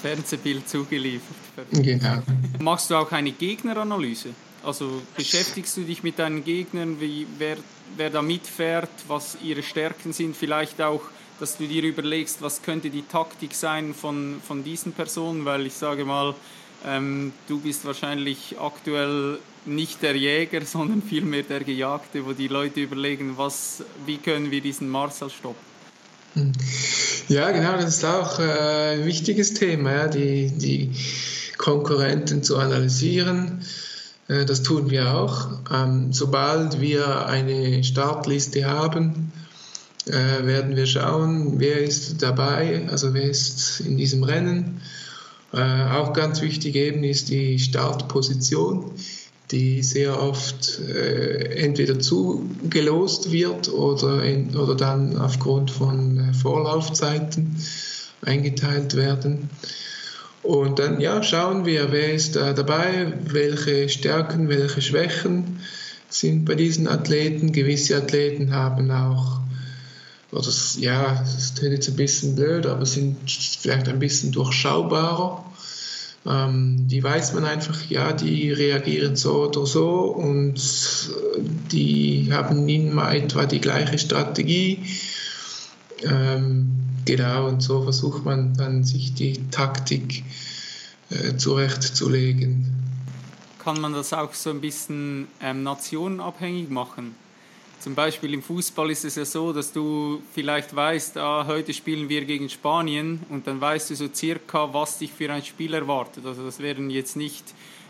Fernsehbild zugeliefert. Genau. Machst du auch eine Gegneranalyse? Also beschäftigst du dich mit deinen Gegnern, wie, wer, wer da mitfährt, was ihre Stärken sind, vielleicht auch, dass du dir überlegst, was könnte die Taktik sein von, von diesen Personen, weil ich sage mal, ähm, du bist wahrscheinlich aktuell nicht der Jäger, sondern vielmehr der Gejagte, wo die Leute überlegen, was, wie können wir diesen Marcel stoppen. Ja, genau, das ist auch äh, ein wichtiges Thema, ja, die, die Konkurrenten zu analysieren. Äh, das tun wir auch. Ähm, sobald wir eine Startliste haben, äh, werden wir schauen, wer ist dabei, also wer ist in diesem Rennen. Äh, auch ganz wichtig eben ist die Startposition die sehr oft entweder zugelost wird oder, in, oder dann aufgrund von Vorlaufzeiten eingeteilt werden. Und dann ja, schauen wir, wer ist da dabei, welche Stärken, welche Schwächen sind bei diesen Athleten. Gewisse Athleten haben auch, oder ja, das klingt jetzt ein bisschen blöd, aber sind vielleicht ein bisschen durchschaubarer ähm, die weiß man einfach, ja, die reagieren so oder so und die haben immer etwa die gleiche Strategie. Ähm, genau, und so versucht man dann sich die Taktik äh, zurechtzulegen. Kann man das auch so ein bisschen ähm, nationenabhängig machen? Zum Beispiel im Fußball ist es ja so, dass du vielleicht weißt, ah, heute spielen wir gegen Spanien und dann weißt du so circa, was dich für ein Spiel erwartet. Also das werden jetzt nicht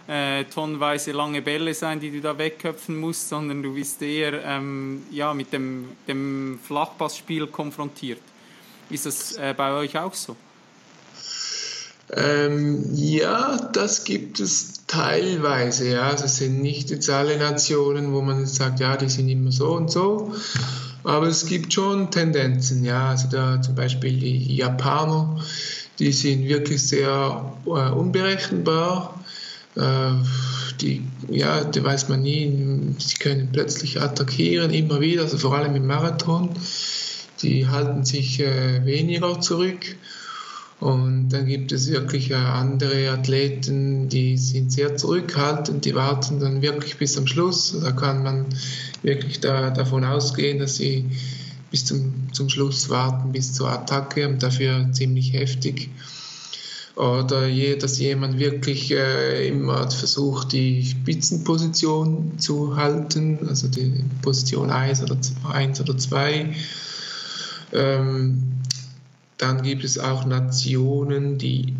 äh, tonnenweise lange Bälle sein, die du da wegköpfen musst, sondern du bist eher ähm, ja, mit dem, dem Flachpassspiel konfrontiert. Ist das äh, bei euch auch so? Ähm, ja, das gibt es teilweise. Ja, also es sind nicht jetzt alle Nationen, wo man sagt, ja, die sind immer so und so. Aber es gibt schon Tendenzen. Ja, also da zum Beispiel die Japaner, die sind wirklich sehr äh, unberechenbar. Äh, die, ja, die weiß man nie. Sie können plötzlich attackieren, immer wieder, also vor allem im Marathon. Die halten sich äh, weniger zurück. Und dann gibt es wirklich andere Athleten, die sind sehr zurückhaltend, die warten dann wirklich bis zum Schluss. Da kann man wirklich da, davon ausgehen, dass sie bis zum, zum Schluss warten, bis zur Attacke und dafür ziemlich heftig. Oder je, dass jemand wirklich äh, immer versucht, die Spitzenposition zu halten, also die Position 1 oder 1 oder 2. Ähm, dann gibt es auch Nationen, die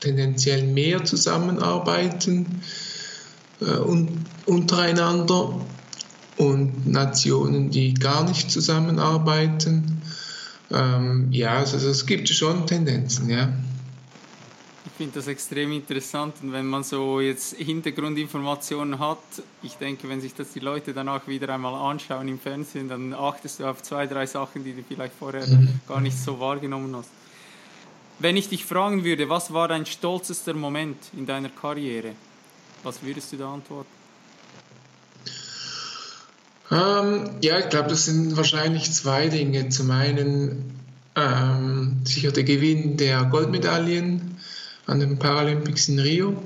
tendenziell mehr zusammenarbeiten äh, und, untereinander und Nationen, die gar nicht zusammenarbeiten. Ähm, ja, also es gibt schon Tendenzen, ja. Ich finde das extrem interessant und wenn man so jetzt Hintergrundinformationen hat, ich denke, wenn sich das die Leute danach wieder einmal anschauen im Fernsehen, dann achtest du auf zwei, drei Sachen, die du vielleicht vorher mhm. gar nicht so wahrgenommen hast. Wenn ich dich fragen würde, was war dein stolzester Moment in deiner Karriere, was würdest du da antworten? Ähm, ja, ich glaube, das sind wahrscheinlich zwei Dinge. Zum einen ähm, sicher der Gewinn der Goldmedaillen an den Paralympics in Rio,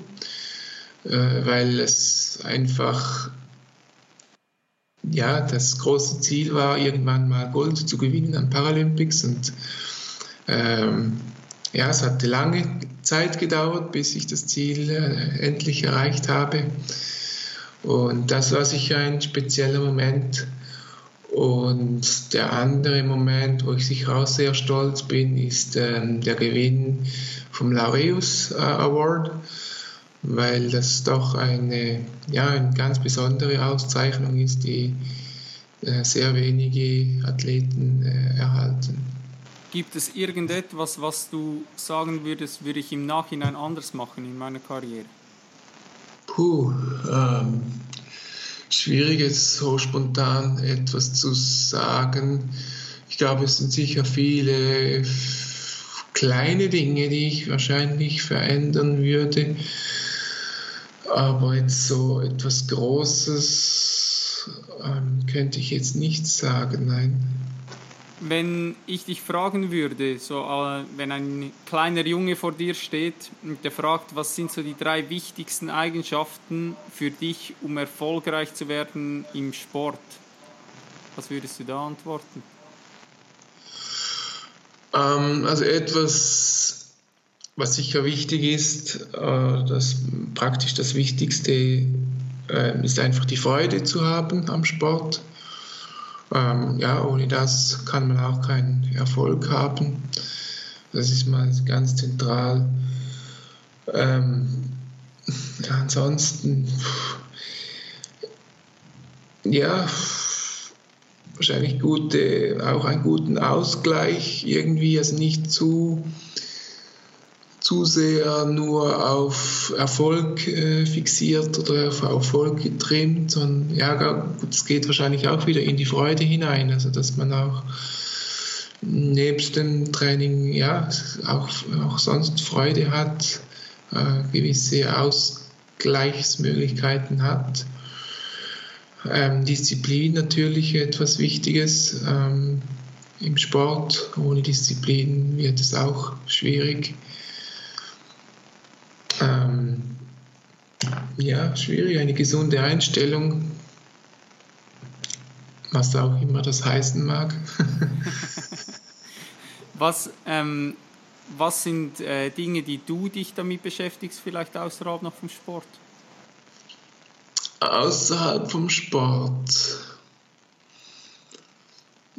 äh, weil es einfach ja, das große Ziel war, irgendwann mal Gold zu gewinnen an Paralympics und ähm, ja, es hatte lange Zeit gedauert, bis ich das Ziel äh, endlich erreicht habe. Und das war sicher ein spezieller Moment. Und der andere Moment, wo ich sicher auch sehr stolz bin, ist ähm, der Gewinn vom Laureus äh, Award, weil das doch eine, ja, eine ganz besondere Auszeichnung ist, die äh, sehr wenige Athleten äh, erhalten. Gibt es irgendetwas, was du sagen würdest, würde ich im Nachhinein anders machen in meiner Karriere? Puh, ähm, schwierig jetzt so spontan etwas zu sagen. Ich glaube, es sind sicher viele kleine Dinge, die ich wahrscheinlich verändern würde. Aber jetzt so etwas Großes ähm, könnte ich jetzt nicht sagen, nein. Wenn ich dich fragen würde, so äh, wenn ein kleiner Junge vor dir steht und der fragt, was sind so die drei wichtigsten Eigenschaften für dich, um erfolgreich zu werden im Sport, was würdest du da antworten? Ähm, also etwas, was sicher wichtig ist, äh, das praktisch das Wichtigste äh, ist einfach die Freude zu haben am Sport ähm, ja, ohne das kann man auch keinen Erfolg haben. Das ist mal ganz zentral. Ähm, ansonsten, ja, wahrscheinlich gute, auch einen guten Ausgleich irgendwie, also nicht zu zu sehr nur auf Erfolg äh, fixiert oder auf Erfolg getrimmt, sondern ja, es geht wahrscheinlich auch wieder in die Freude hinein, also dass man auch nebst dem Training ja auch, auch sonst Freude hat, äh, gewisse Ausgleichsmöglichkeiten hat. Ähm, Disziplin natürlich etwas Wichtiges ähm, im Sport. Ohne Disziplin wird es auch schwierig. Ähm, ja, schwierig, eine gesunde Einstellung, was auch immer das heißen mag. was, ähm, was sind äh, Dinge, die du dich damit beschäftigst, vielleicht außerhalb noch vom Sport? Außerhalb vom Sport.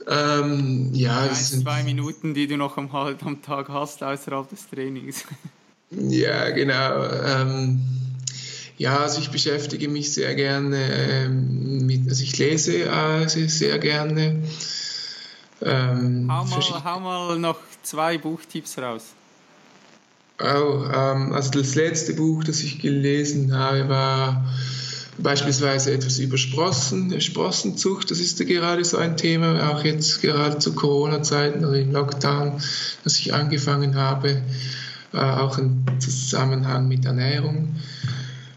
Ähm, ja, das sind zwei Minuten, die du noch am, am Tag hast, außerhalb des Trainings. Ja, genau. Ähm, ja, also ich beschäftige mich sehr gerne ähm, mit, also ich lese äh, sehr gerne. Ähm, hau, mal, hau mal noch zwei Buchtipps raus. Oh, also das letzte Buch, das ich gelesen habe, war beispielsweise etwas über Sprossen, Sprossenzucht. Das ist ja gerade so ein Thema, auch jetzt gerade zu Corona-Zeiten oder im Lockdown, dass ich angefangen habe. Äh, auch im Zusammenhang mit Ernährung.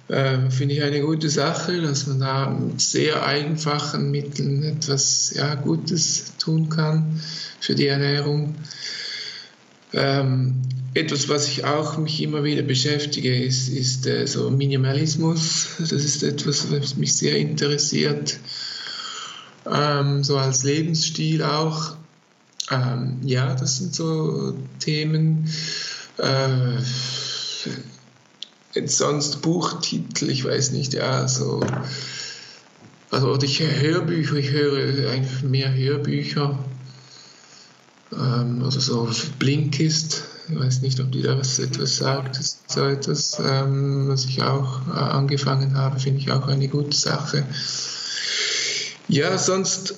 Äh, finde ich eine gute Sache, dass man da mit sehr einfachen Mitteln etwas ja, Gutes tun kann für die Ernährung. Ähm, etwas, was ich auch mich immer wieder beschäftige, ist, ist äh, so Minimalismus. Das ist etwas, was mich sehr interessiert. ähm, so als Lebensstil auch. Ähm, ja, das sind so Themen. Äh, sonst Buchtitel, ich weiß nicht, ja, so. Also, oder ich Hörbücher, ich höre einfach mehr Hörbücher. Ähm, oder so Blinkist, ich weiß nicht, ob dir da was etwas sagt. Das ist so etwas, ähm, was ich auch äh, angefangen habe, finde ich auch eine gute Sache. Ja, sonst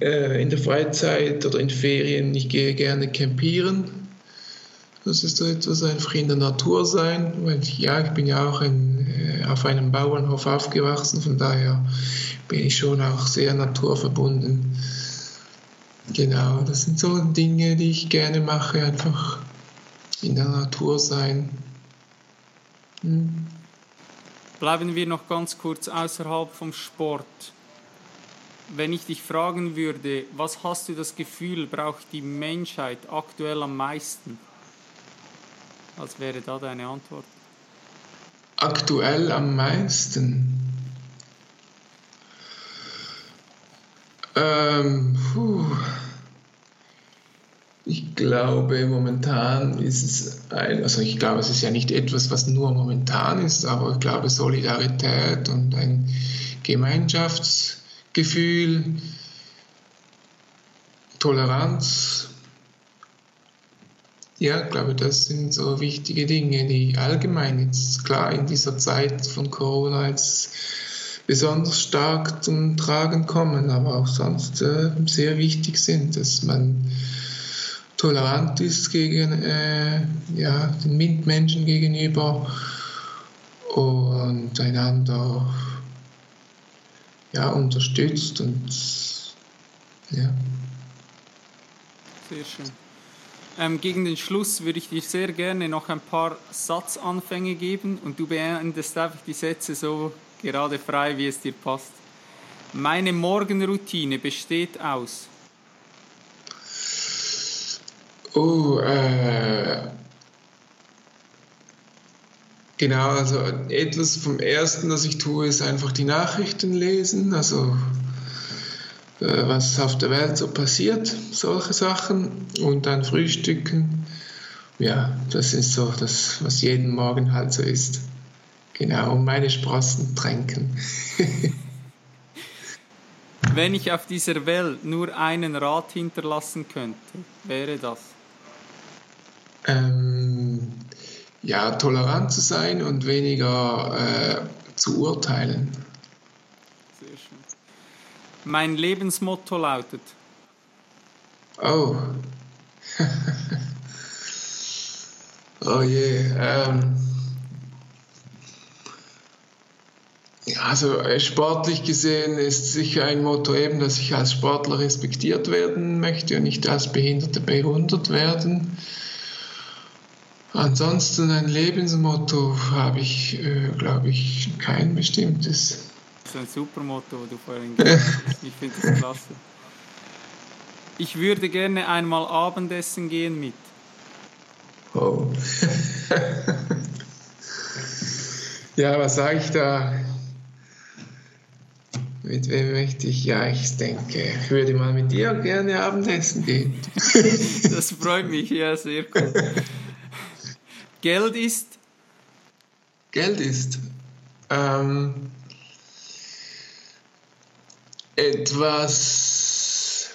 äh, in der Freizeit oder in Ferien, ich gehe gerne campieren. Das ist so etwas einfach in der Natur sein, weil ich, ja, ich bin ja auch in, äh, auf einem Bauernhof aufgewachsen, von daher bin ich schon auch sehr naturverbunden. Genau, das sind so Dinge, die ich gerne mache, einfach in der Natur sein. Hm. Bleiben wir noch ganz kurz außerhalb vom Sport wenn ich dich fragen würde, was hast du das Gefühl, braucht die Menschheit aktuell am meisten? Was wäre da deine Antwort? Aktuell am meisten? Ähm, ich glaube, momentan ist es ein, also ich glaube, es ist ja nicht etwas, was nur momentan ist, aber ich glaube, Solidarität und ein Gemeinschafts- Gefühl, Toleranz. Ja, ich glaube, das sind so wichtige Dinge, die allgemein jetzt klar in dieser Zeit von Corona jetzt besonders stark zum Tragen kommen, aber auch sonst äh, sehr wichtig sind, dass man tolerant ist gegen äh, ja, den Mitmenschen gegenüber und einander ja, unterstützt und ja. Sehr schön. Ähm, gegen den Schluss würde ich dir sehr gerne noch ein paar Satzanfänge geben und du beendest einfach die Sätze so gerade frei, wie es dir passt. Meine Morgenroutine besteht aus. Oh, äh, Genau, also etwas vom Ersten, das ich tue, ist einfach die Nachrichten lesen, also äh, was auf der Welt so passiert, solche Sachen und dann frühstücken. Ja, das ist so das, was jeden Morgen halt so ist. Genau, und meine Sprossen tränken. Wenn ich auf dieser Welt nur einen Rat hinterlassen könnte, wäre das? Ähm, ja, tolerant zu sein und weniger äh, zu urteilen. Sehr schön. Mein Lebensmotto lautet. Oh. oh je. Ähm. Also äh, sportlich gesehen ist sicher ein Motto eben, dass ich als Sportler respektiert werden möchte und nicht als Behinderte bewundert werden. Ansonsten ein Lebensmotto habe ich, äh, glaube ich, kein bestimmtes. Das ist ein super Motto, du vorhin gesagt hast. Ich finde das klasse. Ich würde gerne einmal Abendessen gehen mit. Oh. ja, was sage ich da? Mit wem möchte ich? Ja, ich denke, ich würde mal mit dir gerne Abendessen gehen. das freut mich, ja, sehr gut. Geld ist? Geld ist ähm, etwas,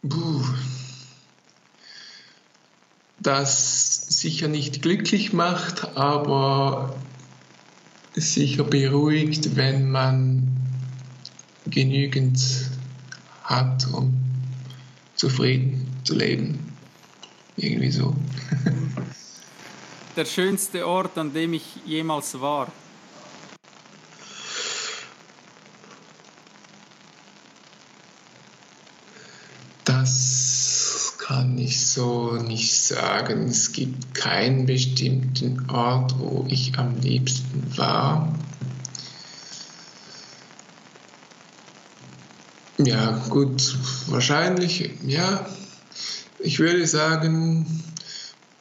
buh, das sicher nicht glücklich macht, aber sicher beruhigt, wenn man genügend hat, um zufrieden zu leben. Irgendwie so. Der schönste Ort, an dem ich jemals war. Ich so nicht sagen. Es gibt keinen bestimmten Ort, wo ich am liebsten war. Ja, gut, wahrscheinlich, ja, ich würde sagen,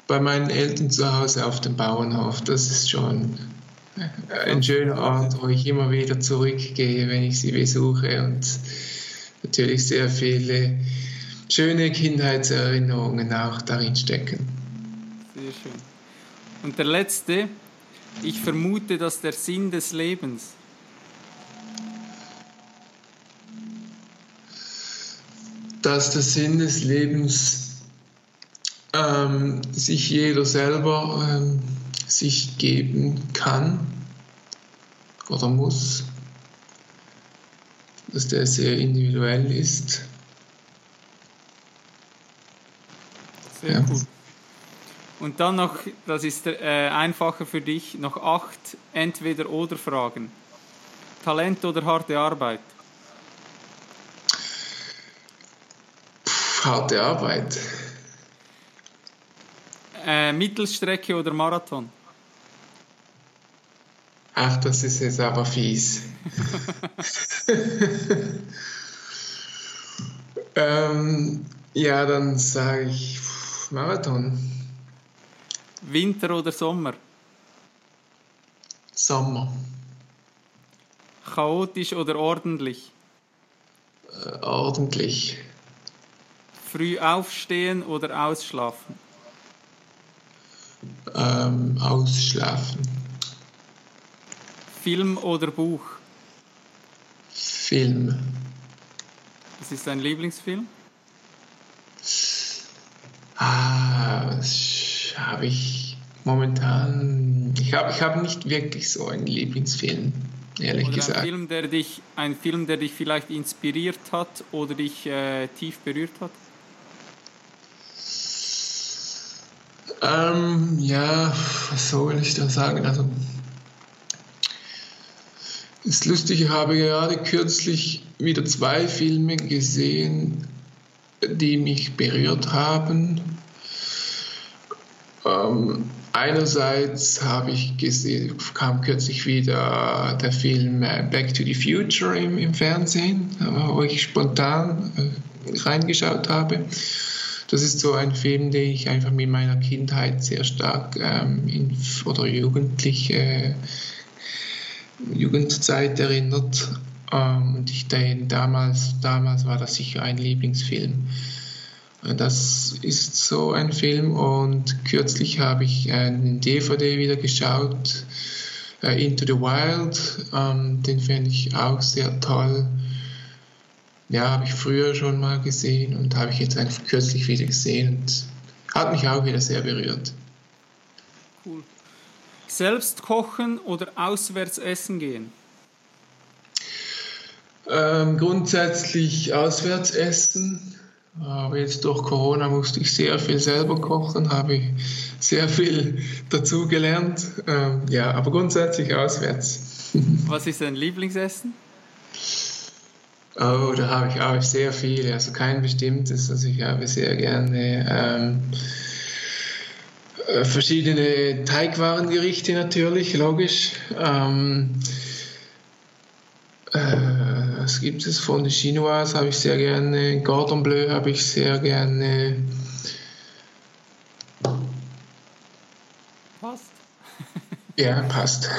bei meinen Eltern zu Hause auf dem Bauernhof, das ist schon ein schöner Ort, wo ich immer wieder zurückgehe, wenn ich sie besuche und natürlich sehr viele schöne Kindheitserinnerungen auch darin stecken. Sehr schön. Und der letzte, ich vermute, dass der Sinn des Lebens. Dass der Sinn des Lebens ähm, sich jeder selber ähm, sich geben kann oder muss, dass der sehr individuell ist. Sehr ja. gut. Und dann noch, das ist äh, einfacher für dich, noch acht Entweder-Oder-Fragen. Talent oder harte Arbeit? Puh, harte Arbeit. Äh, Mittelstrecke oder Marathon? Ach, das ist jetzt aber fies. ähm, ja, dann sage ich Marathon. Winter oder Sommer? Sommer. Chaotisch oder ordentlich? Äh, ordentlich. Früh aufstehen oder ausschlafen? Ähm, ausschlafen. Film oder Buch? Film. Was ist dein Lieblingsfilm? Ah, das habe ich momentan. Ich habe ich hab nicht wirklich so einen Lieblingsfilm, ehrlich oder gesagt. Ein Film, der dich, ein Film, der dich vielleicht inspiriert hat oder dich äh, tief berührt hat? Ähm, ja, was soll ich da sagen? Also das Lustige, ich habe gerade kürzlich wieder zwei Filme gesehen, die mich berührt haben. Ähm, einerseits habe ich gesehen, kam kürzlich wieder der Film äh, Back to the Future im, im Fernsehen, wo ich spontan äh, reingeschaut habe. Das ist so ein Film, den ich einfach mit meiner Kindheit sehr stark ähm, in, oder jugendlich äh, Jugendzeit erinnert. Ähm, und ich denke, damals, damals war das sicher ein Lieblingsfilm. Äh, das ist so ein Film und kürzlich habe ich einen DVD wieder geschaut, äh, Into the Wild. Ähm, den fände ich auch sehr toll. Ja, habe ich früher schon mal gesehen und habe ich jetzt einfach kürzlich wieder gesehen und hat mich auch wieder sehr berührt. Cool. Selbst kochen oder auswärts essen gehen? Ähm, grundsätzlich auswärts essen. Aber jetzt durch Corona musste ich sehr viel selber kochen, habe ich sehr viel dazu gelernt. Ähm, ja, aber grundsätzlich auswärts. Was ist dein Lieblingsessen? Oh, da habe ich auch sehr viele, also kein bestimmtes. Also ich habe sehr gerne ähm, äh, verschiedene Teigwarengerichte natürlich, logisch. Ähm, äh, was gibt es von Chinois? Habe ich sehr gerne. Gordon Bleu habe ich sehr gerne. Passt. ja, passt.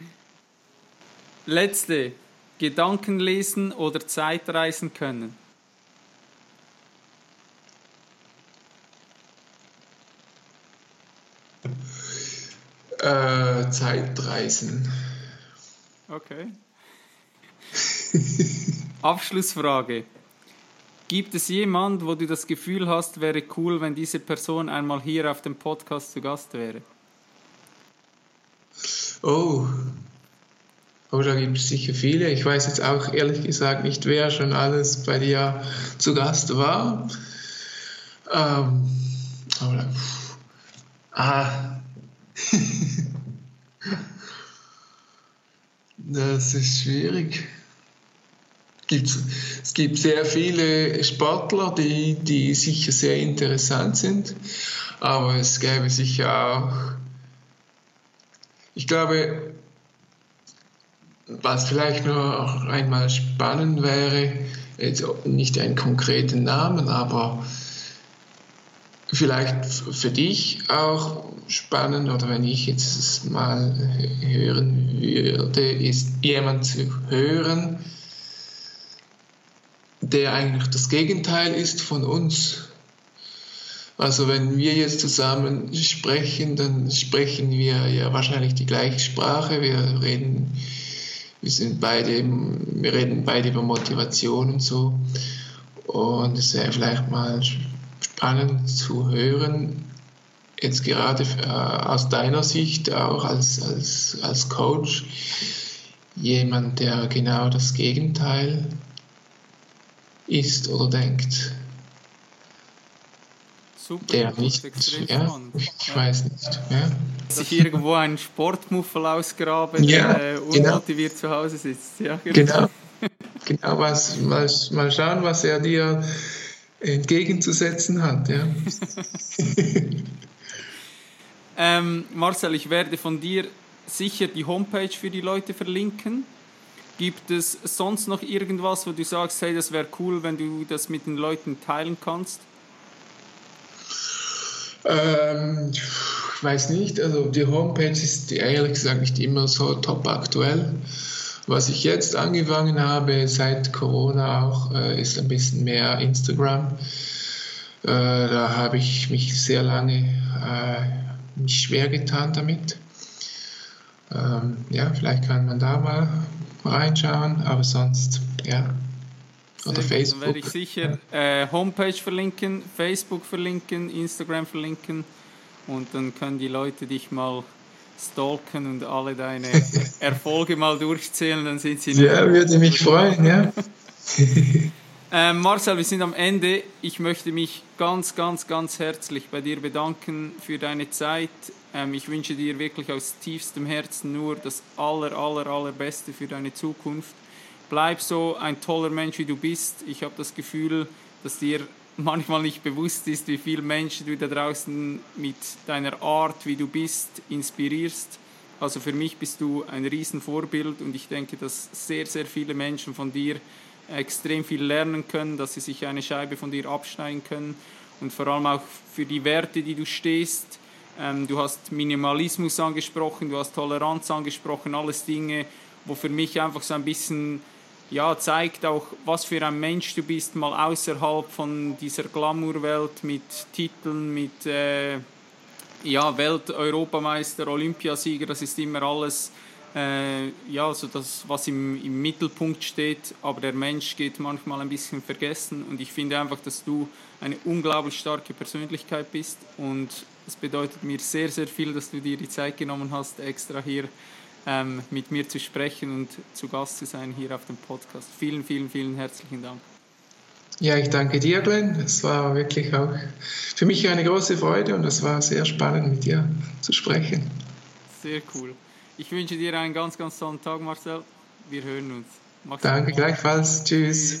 Letzte. Gedanken lesen oder Zeitreisen können. Äh, Zeitreisen. Okay. Abschlussfrage. Gibt es jemand, wo du das Gefühl hast, wäre cool, wenn diese Person einmal hier auf dem Podcast zu Gast wäre? Oh. Oh, da gibt es sicher viele. Ich weiß jetzt auch ehrlich gesagt nicht, wer schon alles bei dir zu Gast war. Ähm, aber, ah, das ist schwierig. Es gibt sehr viele Sportler, die, die sicher sehr interessant sind, aber es gäbe sicher auch, ich glaube, was vielleicht noch einmal spannend wäre, jetzt nicht einen konkreten Namen, aber vielleicht für dich auch spannend oder wenn ich jetzt mal hören würde, ist jemand zu hören, der eigentlich das Gegenteil ist von uns. Also wenn wir jetzt zusammen sprechen, dann sprechen wir ja wahrscheinlich die gleiche Sprache. Wir reden, wir sind beide, wir reden beide über Motivation und so. Und es wäre vielleicht mal spannend zu hören, jetzt gerade äh, aus deiner Sicht auch als, als, als Coach, jemand, der genau das Gegenteil ist oder denkt. Super, der nicht, ja, ich weiß nicht. Ja. Sich irgendwo einen Sportmuffel ausgraben, ja, der genau. unmotiviert genau. zu Hause sitzt. Ja, genau. genau. genau was, mal, mal schauen, was er dir entgegenzusetzen hat. Ja. ähm, Marcel, ich werde von dir sicher die Homepage für die Leute verlinken. Gibt es sonst noch irgendwas, wo du sagst, hey, das wäre cool, wenn du das mit den Leuten teilen kannst? Ähm, ich weiß nicht, also die Homepage ist ehrlich gesagt nicht immer so top aktuell. Was ich jetzt angefangen habe, seit Corona auch, äh, ist ein bisschen mehr Instagram. Äh, da habe ich mich sehr lange äh, mich schwer getan damit. Ähm, ja, vielleicht kann man da mal reinschauen, aber sonst, ja, oder Facebook. Dann werde ich sicher äh, Homepage verlinken, Facebook verlinken, Instagram verlinken und dann können die Leute dich mal stalken und alle deine Erfolge mal durchzählen, dann sind sie. Ja, würde mich freuen, ja. ähm, Marcel, wir sind am Ende. Ich möchte mich ganz, ganz, ganz herzlich bei dir bedanken für deine Zeit. Ähm, ich wünsche dir wirklich aus tiefstem Herzen nur das aller, aller, allerbeste für deine Zukunft bleib so ein toller Mensch, wie du bist. Ich habe das Gefühl, dass dir manchmal nicht bewusst ist, wie viele Menschen du da draußen mit deiner Art, wie du bist, inspirierst. Also für mich bist du ein Riesenvorbild und ich denke, dass sehr, sehr viele Menschen von dir extrem viel lernen können, dass sie sich eine Scheibe von dir abschneiden können und vor allem auch für die Werte, die du stehst. Ähm, du hast Minimalismus angesprochen, du hast Toleranz angesprochen, alles Dinge, wo für mich einfach so ein bisschen ja, zeigt auch, was für ein Mensch du bist, mal außerhalb von dieser Glamour-Welt mit Titeln, mit äh, ja, Welt-Europameister, Olympiasieger, das ist immer alles, äh, ja, so das, was im, im Mittelpunkt steht, aber der Mensch geht manchmal ein bisschen vergessen und ich finde einfach, dass du eine unglaublich starke Persönlichkeit bist und es bedeutet mir sehr, sehr viel, dass du dir die Zeit genommen hast, extra hier ähm, mit mir zu sprechen und zu Gast zu sein hier auf dem Podcast. Vielen, vielen, vielen herzlichen Dank. Ja, ich danke dir, Glenn. Es war wirklich auch für mich eine große Freude und es war sehr spannend, mit dir zu sprechen. Sehr cool. Ich wünsche dir einen ganz, ganz tollen Tag, Marcel. Wir hören uns. Mach's danke gleichfalls. Tschüss.